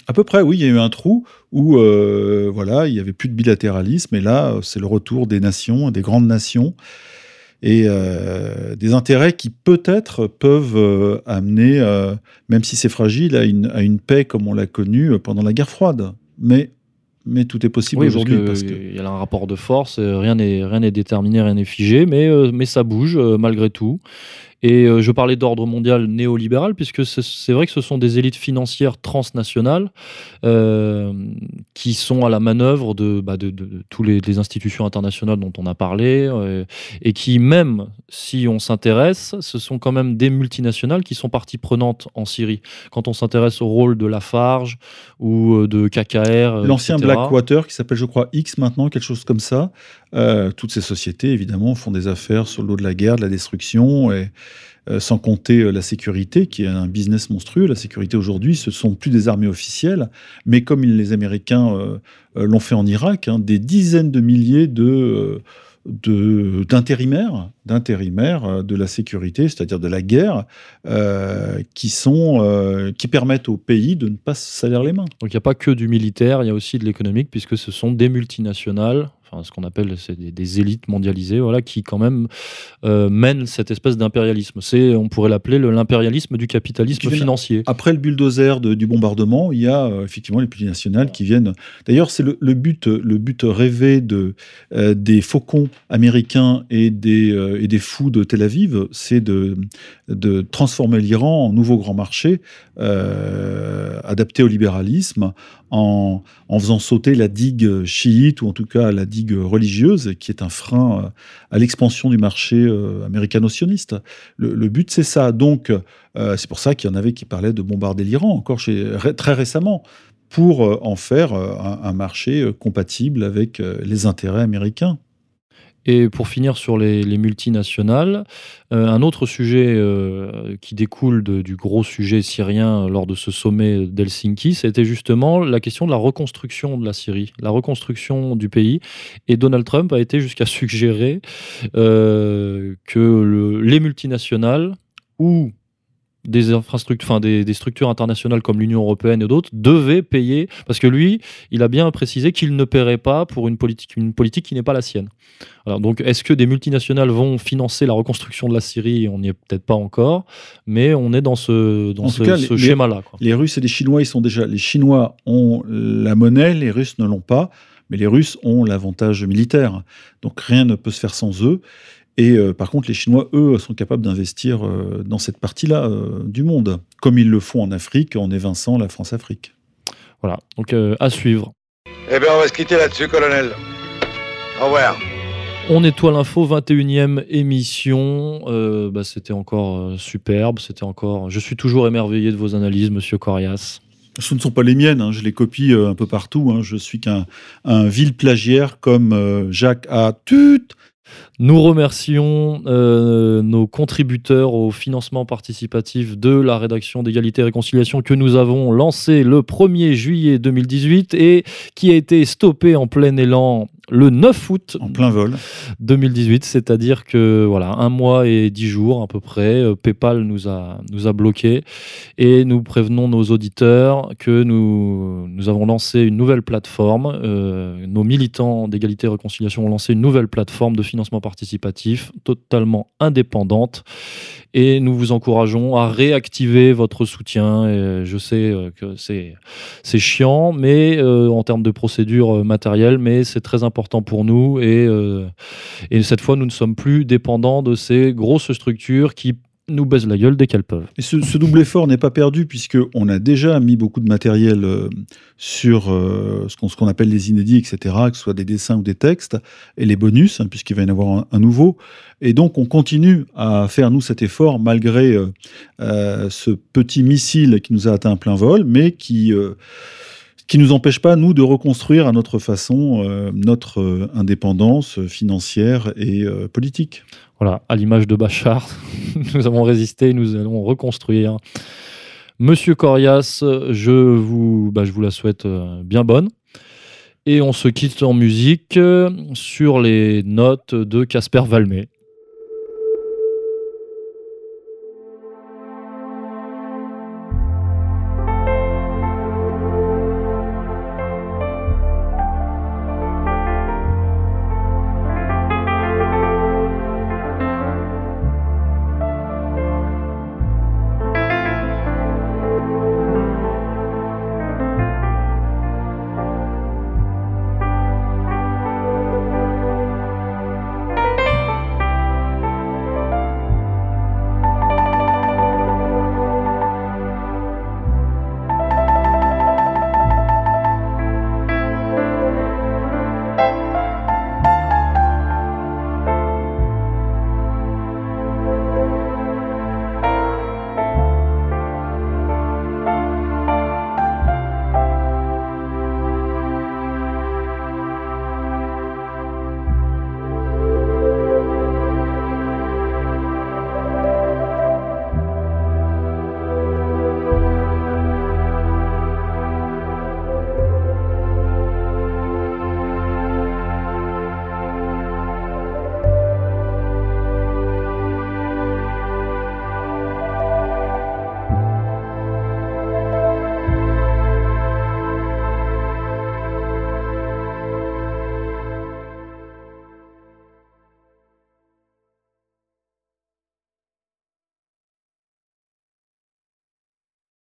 À peu près, oui, il y a eu un trou où euh, voilà, il n'y avait plus de bilatéralisme, et là, c'est le retour des nations, des grandes nations et euh, des intérêts qui peut-être peuvent euh, amener, euh, même si c'est fragile, à une, à une, paix comme on l'a connue pendant la guerre froide. Mais, mais tout est possible aujourd'hui. Parce qu'il y a un rapport de force, rien n'est déterminé, rien n'est figé, mais, mais ça bouge malgré tout. Et euh, je parlais d'ordre mondial néolibéral, puisque c'est vrai que ce sont des élites financières transnationales euh, qui sont à la manœuvre de, bah, toutes les, institutions internationales dont on a parlé, euh, et qui, même si on s'intéresse, ce sont quand même des multinationales qui sont partie prenante en Syrie. Quand on s'intéresse au rôle de Lafarge ou de KKR. L'ancien Blackwater, qui s'appelle, je crois, X maintenant, quelque chose comme ça. Toutes ces sociétés, évidemment, font des affaires sur l'eau de la guerre, de la destruction, euh, sans compter euh, la sécurité, qui est un business monstrueux. La sécurité aujourd'hui, ce sont plus des armées officielles, mais comme les Américains euh, l'ont fait en Irak, hein, des dizaines de milliers d'intérimaires, d'intérimaires de la sécurité, c'est-à-dire de la guerre, qui qui permettent au pays de ne pas se salir les mains. Donc il n'y a pas que du militaire, il y a aussi de l'économique, puisque ce sont des multinationales ce qu'on appelle des, élites mondialisées, voilà, qui quand même euh, mènent cette espèce d'impérialisme. C'est, on pourrait l'appeler l'impérialisme du capitalisme financier. Après le bulldozer du bombardement, il y a euh, effectivement les multinationales qui viennent. D'ailleurs, c'est le, but, le but rêvé de, euh, des faucons américains et des, et des fous de Tel Aviv, c'est de, de transformer l'Iran en nouveau grand marché adapté au libéralisme en, faisant sauter la digue chiite, ou en tout cas la digue religieuse, qui est un frein euh, à l'expansion du marché euh, américano-sioniste. Le, but, c'est ça. Donc, euh, c'est pour ça qu'il y en avait qui parlaient de bombarder l'Iran, encore très récemment, pour en faire un marché compatible avec les intérêts américains. Et pour finir sur les, multinationales, euh, un autre sujet euh, qui découle du gros sujet syrien lors de ce sommet d'Helsinki, c'était justement la question de la reconstruction de la Syrie, la reconstruction du pays. Et Donald Trump a été jusqu'à [LAUGHS] suggérer euh, que les multinationales ou des infrastructures, enfin des, structures internationales comme l'Union européenne et d'autres devaient payer, parce que lui, il a bien précisé qu'il ne paierait pas pour une politique, une politique qui n'est pas la sienne. Alors donc, est-ce que des multinationales vont financer la reconstruction de la Syrie? On n'y est peut-être pas encore, mais on est dans ce, dans ce, schéma-là. Les Russes et les Chinois, ils sont déjà. Les Chinois ont la monnaie, les Russes ne l'ont pas, mais les Russes ont l'avantage militaire. Donc rien ne peut se faire sans eux. Et euh, par contre, les Chinois, eux, sont capables d'investir euh, dans cette partie-là euh, du monde, comme ils le font en Afrique en évinçant la France-Afrique. Voilà, donc à suivre. Eh bien, on va se quitter là-dessus, colonel. Au revoir. On étoile l'info, 21e émission. Bah, c'était encore superbe, c'était encore. Je suis toujours émerveillé de vos analyses, monsieur Corias. Ce ne sont pas les miennes, hein, je les copie un peu partout. Hein. Je suis qu'un un vil plagiaire comme Jacques A. Tut nous remercions euh, nos contributeurs au financement participatif de la rédaction d'égalité et réconciliation que nous avons lancé le 1er juillet 2018 et qui a été stoppé en plein élan le 9 août en plein vol. 2018, c'est-à-dire que voilà, un mois et dix jours à peu près, euh, PayPal nous a nous a bloqué et nous prévenons nos auditeurs que nous nous avons lancé une nouvelle plateforme. Euh, nos militants d'égalité et réconciliation ont lancé une nouvelle plateforme de financement participatif totalement indépendante et nous vous encourageons à réactiver votre soutien. Et je sais euh, que c'est c'est chiant, mais en termes de procédure matérielle, mais c'est très important important pour nous et, euh, et cette fois, nous ne sommes plus dépendants de ces grosses structures qui nous baisent la gueule dès qu'elles peuvent. Et ce, double effort n'est pas perdu puisqu'on a déjà mis beaucoup de matériel euh, sur euh, ce qu'on appelle les inédits, etc., que ce soit des dessins ou des textes, et les bonus, hein, puisqu'il va y en avoir un, nouveau. Et donc on continue à faire, nous, cet effort malgré ce petit missile qui nous a atteint plein vol, mais qui qui nous empêche pas, nous, de reconstruire à notre façon euh, notre euh, indépendance financière et euh, politique. Voilà, à l'image de Bachar, [LAUGHS] nous avons résisté, nous allons reconstruire. Monsieur Corias, je vous, bah, je vous la souhaite bien bonne. Et on se quitte en musique sur les notes de Casper Valmet.